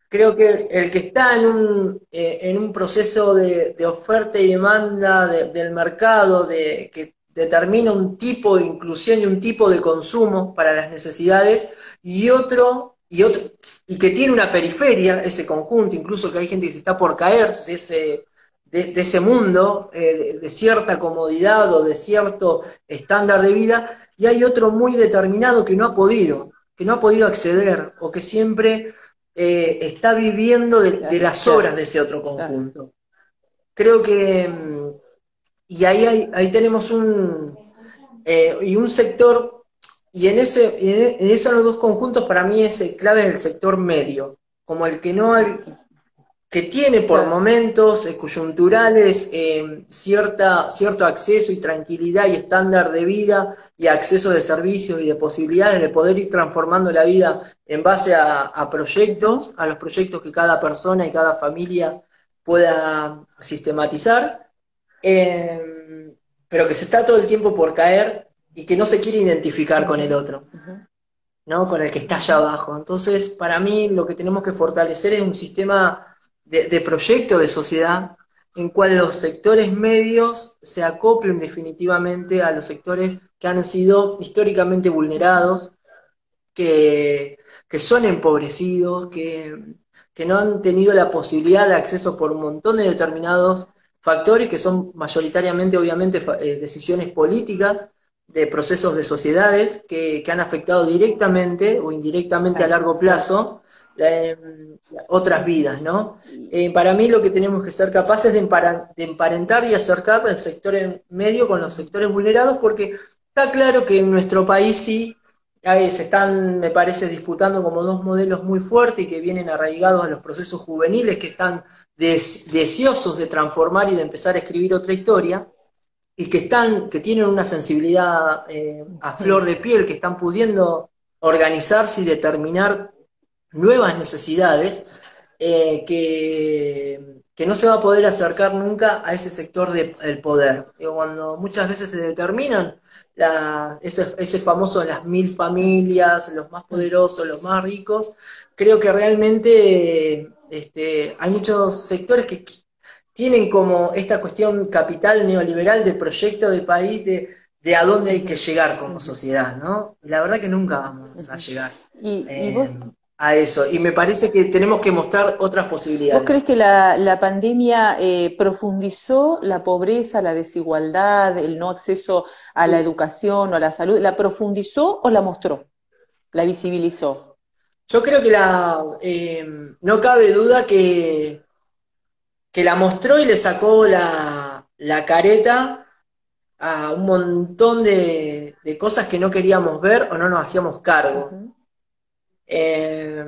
Speaker 2: Creo que el que está en un, eh, en un proceso de, oferta y demanda del mercado, de, que determina un tipo de inclusión y un tipo de consumo para las necesidades, y otro, y otro, y que tiene una periferia, ese conjunto, incluso que hay gente que se está por caer de ese, de, ese mundo, eh, de, cierta comodidad o de cierto estándar de vida, y hay otro muy determinado que no ha podido, que no ha podido acceder o que siempre eh, está viviendo de, las obras de ese otro conjunto. Creo que, mm, y ahí, ahí tenemos un, eh, y un sector, y en, ese, en esos dos conjuntos para mí es clave el sector medio, como el que no que tiene por momentos eh, coyunturales eh, cierta, cierto acceso y tranquilidad y estándar de vida y acceso de servicios y de posibilidades de poder ir transformando la vida en base a, proyectos, a los proyectos que cada persona y cada familia pueda sistematizar, eh, pero que se está todo el tiempo por caer y que no se quiere identificar con el otro. ¿no? Con el que está allá abajo. Entonces, para mí lo que tenemos que fortalecer es un sistema de, de proyecto de sociedad en cual los sectores medios se acoplen definitivamente a los sectores que han sido históricamente vulnerados, que, que son empobrecidos, que, que no han tenido la posibilidad de acceso por un montón de determinados factores que son mayoritariamente, obviamente, eh, decisiones políticas de procesos de sociedades que, que han afectado directamente o indirectamente a largo plazo eh, otras vidas, ¿no? Eh, para mí lo que tenemos que ser capaces de, de emparentar y acercar el sector medio con los sectores vulnerados, porque está claro que en nuestro país sí se están, me parece, disputando como dos modelos muy fuertes y que vienen arraigados a los procesos juveniles que están deseosos de transformar y de empezar a escribir otra historia y que están, que tienen una sensibilidad eh, a flor de piel, que están pudiendo organizarse y determinar nuevas necesidades eh, que, que, no se va a poder acercar nunca a ese sector del poder. cuando muchas veces se determinan la, ese, ese, famoso las mil familias, los más poderosos, los más ricos, creo que realmente este, hay muchos sectores que tienen como esta cuestión capital neoliberal de proyecto de país de, de a dónde hay que llegar como sociedad, ¿no? Y la verdad que nunca vamos a llegar.
Speaker 1: ¿Y, y vos
Speaker 2: eh, a eso. Y me parece que tenemos que mostrar otras posibilidades.
Speaker 1: ¿Vos crees que la, la pandemia eh, profundizó la pobreza, la desigualdad, el no acceso a la educación o a la salud? ¿La profundizó o la mostró? ¿La visibilizó?
Speaker 2: Yo creo que la eh, no cabe duda que, que la mostró y le sacó la, la careta a un montón de, de, cosas que no queríamos ver o no nos hacíamos cargo. Eh,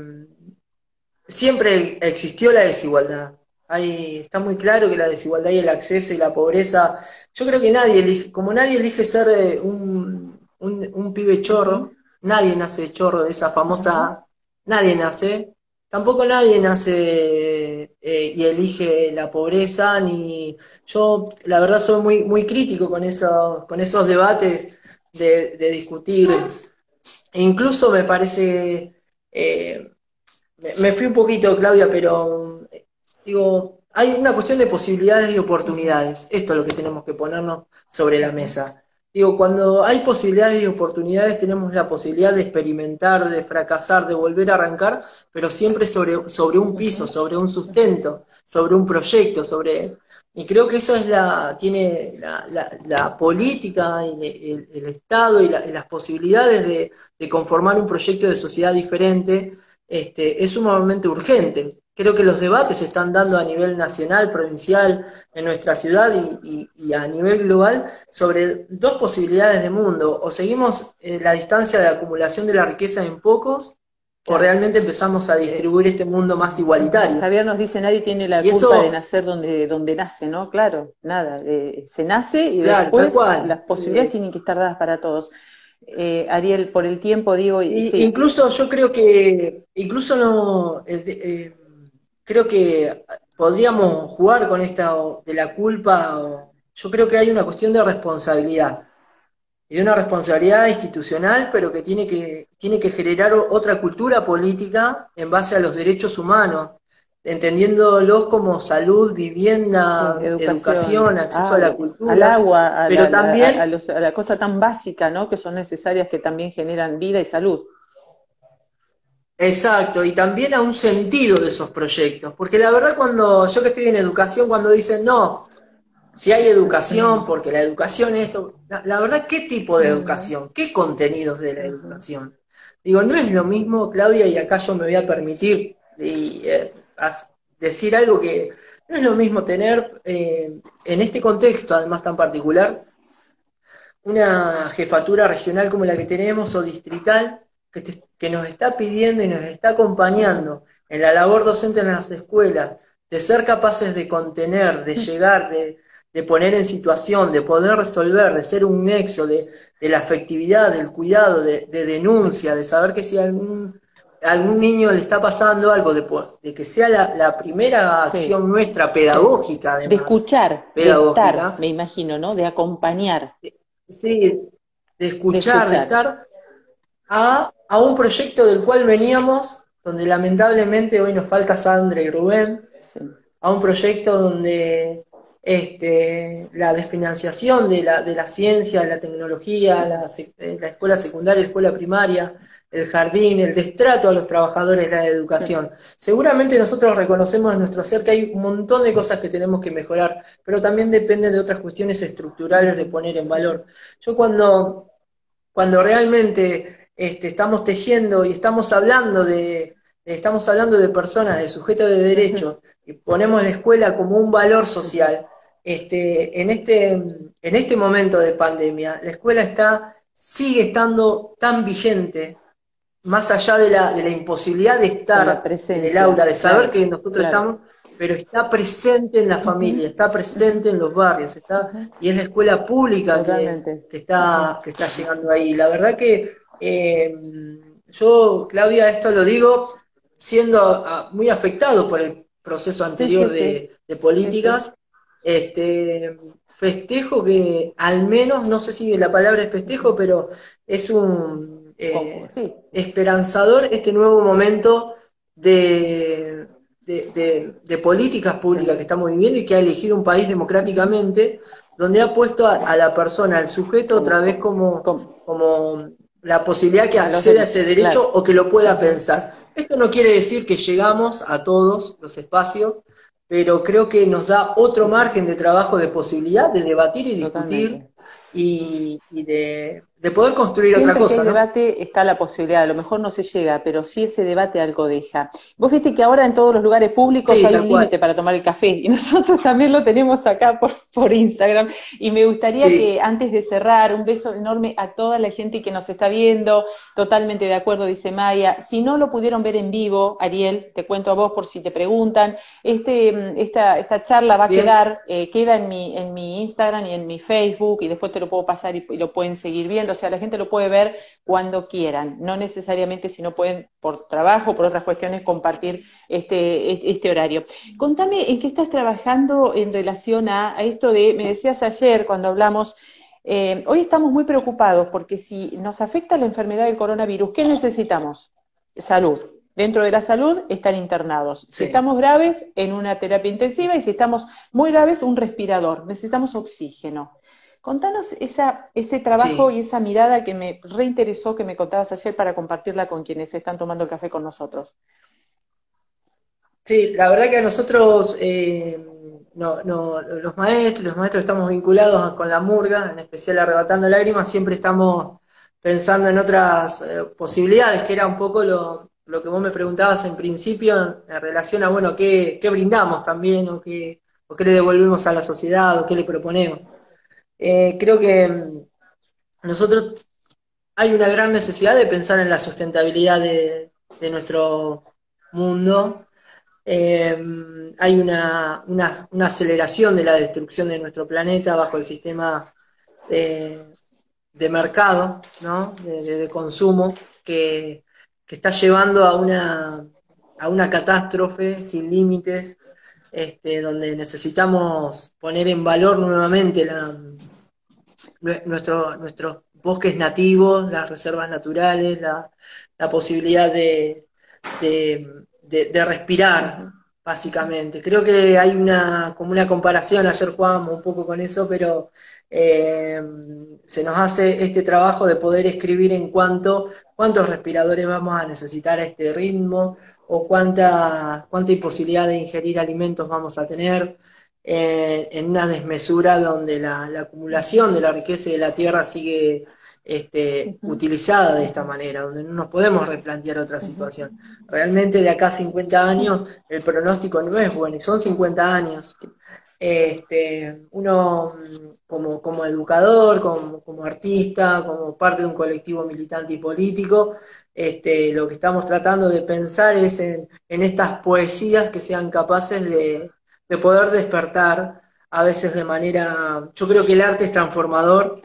Speaker 2: siempre existió la desigualdad. Ahí está muy claro que la desigualdad y el acceso y la pobreza. Yo creo que nadie elige, como nadie elige ser eh, un, un, pibe chorro, nadie nace chorro, esa famosa, nadie nace. Tampoco nadie nace eh, y elige la pobreza, ni yo la verdad soy muy, muy crítico con esos, con esos debates de, de discutir. E incluso me parece eh, me fui un poquito, Claudia, pero digo, hay una cuestión de posibilidades y oportunidades. Esto es lo que tenemos que ponernos sobre la mesa. Digo, cuando hay posibilidades y oportunidades, tenemos la posibilidad de experimentar, de fracasar, de volver a arrancar, pero siempre sobre, sobre un piso, sobre un sustento, sobre un proyecto, sobre y creo que eso es la, tiene la, política, y el, Estado y, las posibilidades de, conformar un proyecto de sociedad diferente, este, es sumamente urgente. Creo que los debates se están dando a nivel nacional, provincial, en nuestra ciudad y, a nivel global sobre dos posibilidades de mundo. O seguimos en la distancia de acumulación de la riqueza en pocos, o realmente empezamos a distribuir este mundo más igualitario.
Speaker 1: Javier nos dice, nadie tiene la culpa de nacer donde, donde nace, ¿no? Claro, nada, eh, se nace y después las posibilidades tienen que estar dadas para todos. Eh, Ariel, por el tiempo digo...
Speaker 2: Incluso yo creo que, incluso no, eh, creo que podríamos jugar con esta de la culpa, yo creo que hay una cuestión de responsabilidad y de una responsabilidad institucional, pero que tiene que, tiene que generar otra cultura política en base a los derechos humanos, entendiéndolos como salud, vivienda, educación, acceso a la cultura.
Speaker 1: Al agua, a, pero la, también, a, la cosa tan básica, ¿no? Que son necesarias, que también generan vida y salud.
Speaker 2: Exacto, y también a un sentido de esos proyectos, porque la verdad cuando yo que estoy en educación, cuando dicen, no, si hay educación, porque la educación es esto, la, verdad, ¿qué tipo de educación? ¿Qué contenidos de la educación? Digo, no es lo mismo, Claudia, y acá yo me voy a permitir eh, decir algo que no es lo mismo tener eh, en este contexto, además tan particular, una jefatura regional como la que tenemos o distrital, que, que nos está pidiendo y nos está acompañando en la labor docente en las escuelas, de ser capaces de contener, de llegar, de, de poner en situación, de poder resolver, de ser un nexo de, la afectividad, del cuidado, de, denuncia, de saber que si algún, algún niño le está pasando algo, de, que sea la, primera acción nuestra pedagógica.
Speaker 1: de escuchar, de estar, me imagino, ¿no? De acompañar.
Speaker 2: Sí, de escuchar, de, estar a a un proyecto del cual veníamos, donde lamentablemente hoy nos falta Sandra y Rubén, a un proyecto donde este, la desfinanciación de la, de la ciencia, de la tecnología, la, eh, la, escuela secundaria, la escuela primaria, el jardín, el destrato a los trabajadores de la educación. Seguramente nosotros reconocemos en nuestro hacer que hay un montón de cosas que tenemos que mejorar, pero también depende de otras cuestiones estructurales de poner en valor. Yo cuando, cuando realmente este, estamos tejiendo y estamos hablando de, estamos hablando de personas, de sujetos de derechos, y ponemos la escuela como un valor social, este, en, este, en este momento de pandemia, la escuela está, sigue estando tan vigente, más allá de la, de la imposibilidad de estar en el aula, de saber que nosotros estamos, pero está presente en la familia, está presente en los barrios, está, y es la escuela pública que, está, que está llegando ahí. La verdad que eh, yo, Claudia, esto lo digo siendo ah, muy afectado por el proceso anterior de, de, políticas, este, festejo que al menos, no sé si la palabra es festejo, pero es un eh, esperanzador este nuevo momento de, de, políticas públicas que estamos viviendo y que ha elegido un país democráticamente, donde ha puesto a, la persona, al sujeto, otra vez como, como la posibilidad que acceda a ese derecho o que lo pueda pensar. Esto no quiere decir que llegamos a todos los espacios, pero creo que nos da otro margen de trabajo, de posibilidad de debatir y discutir y, de, poder construir otra cosa.
Speaker 1: En el debate está la posibilidad, a lo mejor no se llega, pero sí ese debate algo deja. Vos viste que ahora en todos los lugares públicos hay un límite para tomar el café y nosotros también lo tenemos acá por, por Instagram y me gustaría que antes de cerrar, un beso enorme a toda la gente que nos está viendo, totalmente de acuerdo, dice Maya. Si no lo pudieron ver en vivo, Ariel, te cuento a vos por si te preguntan, este, esta, esta charla va a quedar, eh, queda en mi, en mi Instagram y en mi Facebook y después te lo puedo pasar y, lo pueden seguir viendo. O sea, la gente lo puede ver cuando quieran, no necesariamente si no pueden por trabajo, por otras cuestiones, compartir este, este horario. Contame en qué estás trabajando en relación a, esto de, me decías ayer cuando hablamos, eh, hoy estamos muy preocupados porque si nos afecta la enfermedad del coronavirus, ¿qué necesitamos? Salud. Dentro de la salud están internados. Si estamos graves, en una terapia intensiva y si estamos muy graves, un respirador. Necesitamos oxígeno. Contanos esa, ese trabajo y esa mirada que me reinteresó, que me contabas ayer para compartirla con quienes están tomando el café con nosotros.
Speaker 2: Sí, la verdad que a nosotros, eh, no, no, los maestros, los maestros estamos vinculados con la murga, en especial Arrebatando Lágrimas, siempre estamos pensando en otras eh, posibilidades, que era un poco lo, lo, que vos me preguntabas en principio en, relación a, bueno, qué, qué brindamos también, o qué, o qué le devolvemos a la sociedad, o qué le proponemos. Eh, creo que mm, nosotros hay una gran necesidad de pensar en la sustentabilidad de, nuestro mundo. Eh, hay una, una, aceleración de la destrucción de nuestro planeta bajo el sistema de, mercado, ¿no? de, consumo, que, que, está llevando a una, a una catástrofe sin límites, este, donde necesitamos poner en valor nuevamente la, nuestro, nuestros bosques nativos, las reservas naturales, la, la posibilidad de, de, respirar, básicamente. Creo que hay una, como una comparación, ayer jugamos un poco con eso, pero eh, se nos hace este trabajo de poder escribir en cuanto, cuántos respiradores vamos a necesitar a este ritmo, o cuánta, cuánta imposibilidad de ingerir alimentos vamos a tener. Eh, en una desmesura donde la, acumulación de la riqueza de la tierra sigue este, utilizada de esta manera, donde no nos podemos replantear otra situación. Realmente de acá a 50 años el pronóstico no es bueno, y son 50 años. Este, uno como, como educador, como, como, artista, como parte de un colectivo militante y político, este, lo que estamos tratando de pensar es en estas poesías que sean capaces de, de poder despertar a veces de manera, yo creo que el arte es transformador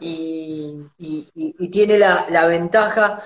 Speaker 2: y, y, tiene la, la, ventaja,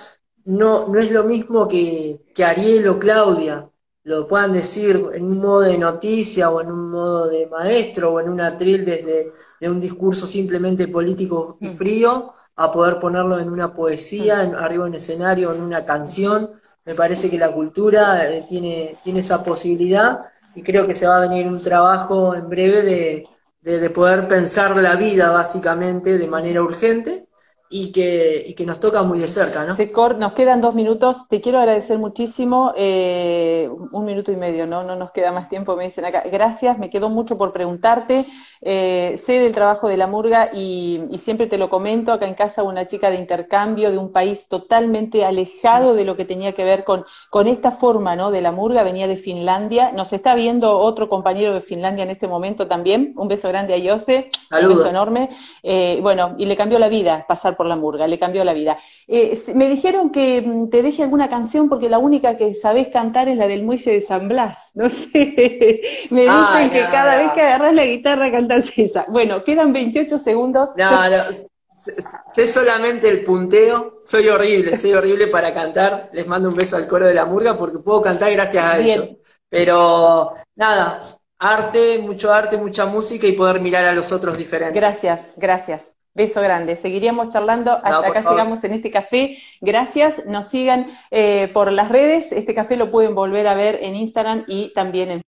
Speaker 2: no, no es lo mismo que, que Ariel o Claudia lo puedan decir en un modo de noticia o en un modo de maestro o en un atril desde de un discurso simplemente político y frío, a poder ponerlo en una poesía, en, arriba en escenario, en una canción. Me parece que la cultura eh, tiene, tiene esa posibilidad y creo que se va a venir un trabajo en breve de, de poder pensar la vida básicamente de manera urgente y que, y que nos toca muy de cerca, ¿no?
Speaker 1: Secor, nos quedan dos minutos. Te quiero agradecer muchísimo. Eh, un minuto y medio, ¿no? No nos queda más tiempo, me dicen acá. Gracias, me quedó mucho por preguntarte. Eh, sé del trabajo de la murga y, y, siempre te lo comento. Acá en casa una chica de intercambio de un país totalmente alejado de lo que tenía que ver con, con esta forma, ¿no? De la murga, venía de Finlandia. Nos está viendo otro compañero de Finlandia en este momento también. Un beso grande a Yose. Un beso enorme. Eh, bueno, y le cambió la vida pasar por por la murga, le cambió la vida. Eh, me dijeron que mm, te deje alguna canción porque la única que sabés cantar es la del muelle de San Blas. No sé, me dicen que cada vez que agarras la guitarra cantas esa. Bueno, quedan 28 segundos.
Speaker 2: No, no, sé solamente el punteo, soy horrible, soy horrible para cantar. Les mando un beso al coro de la murga porque puedo cantar gracias a ellos. Pero nada, arte, mucho arte, mucha música y poder mirar a los otros diferentes.
Speaker 1: Gracias, gracias. Beso grande. Seguiríamos charlando hasta acá llegamos en este café. Gracias. Nos sigan eh, por las redes. Este café lo pueden volver a ver en Instagram y también en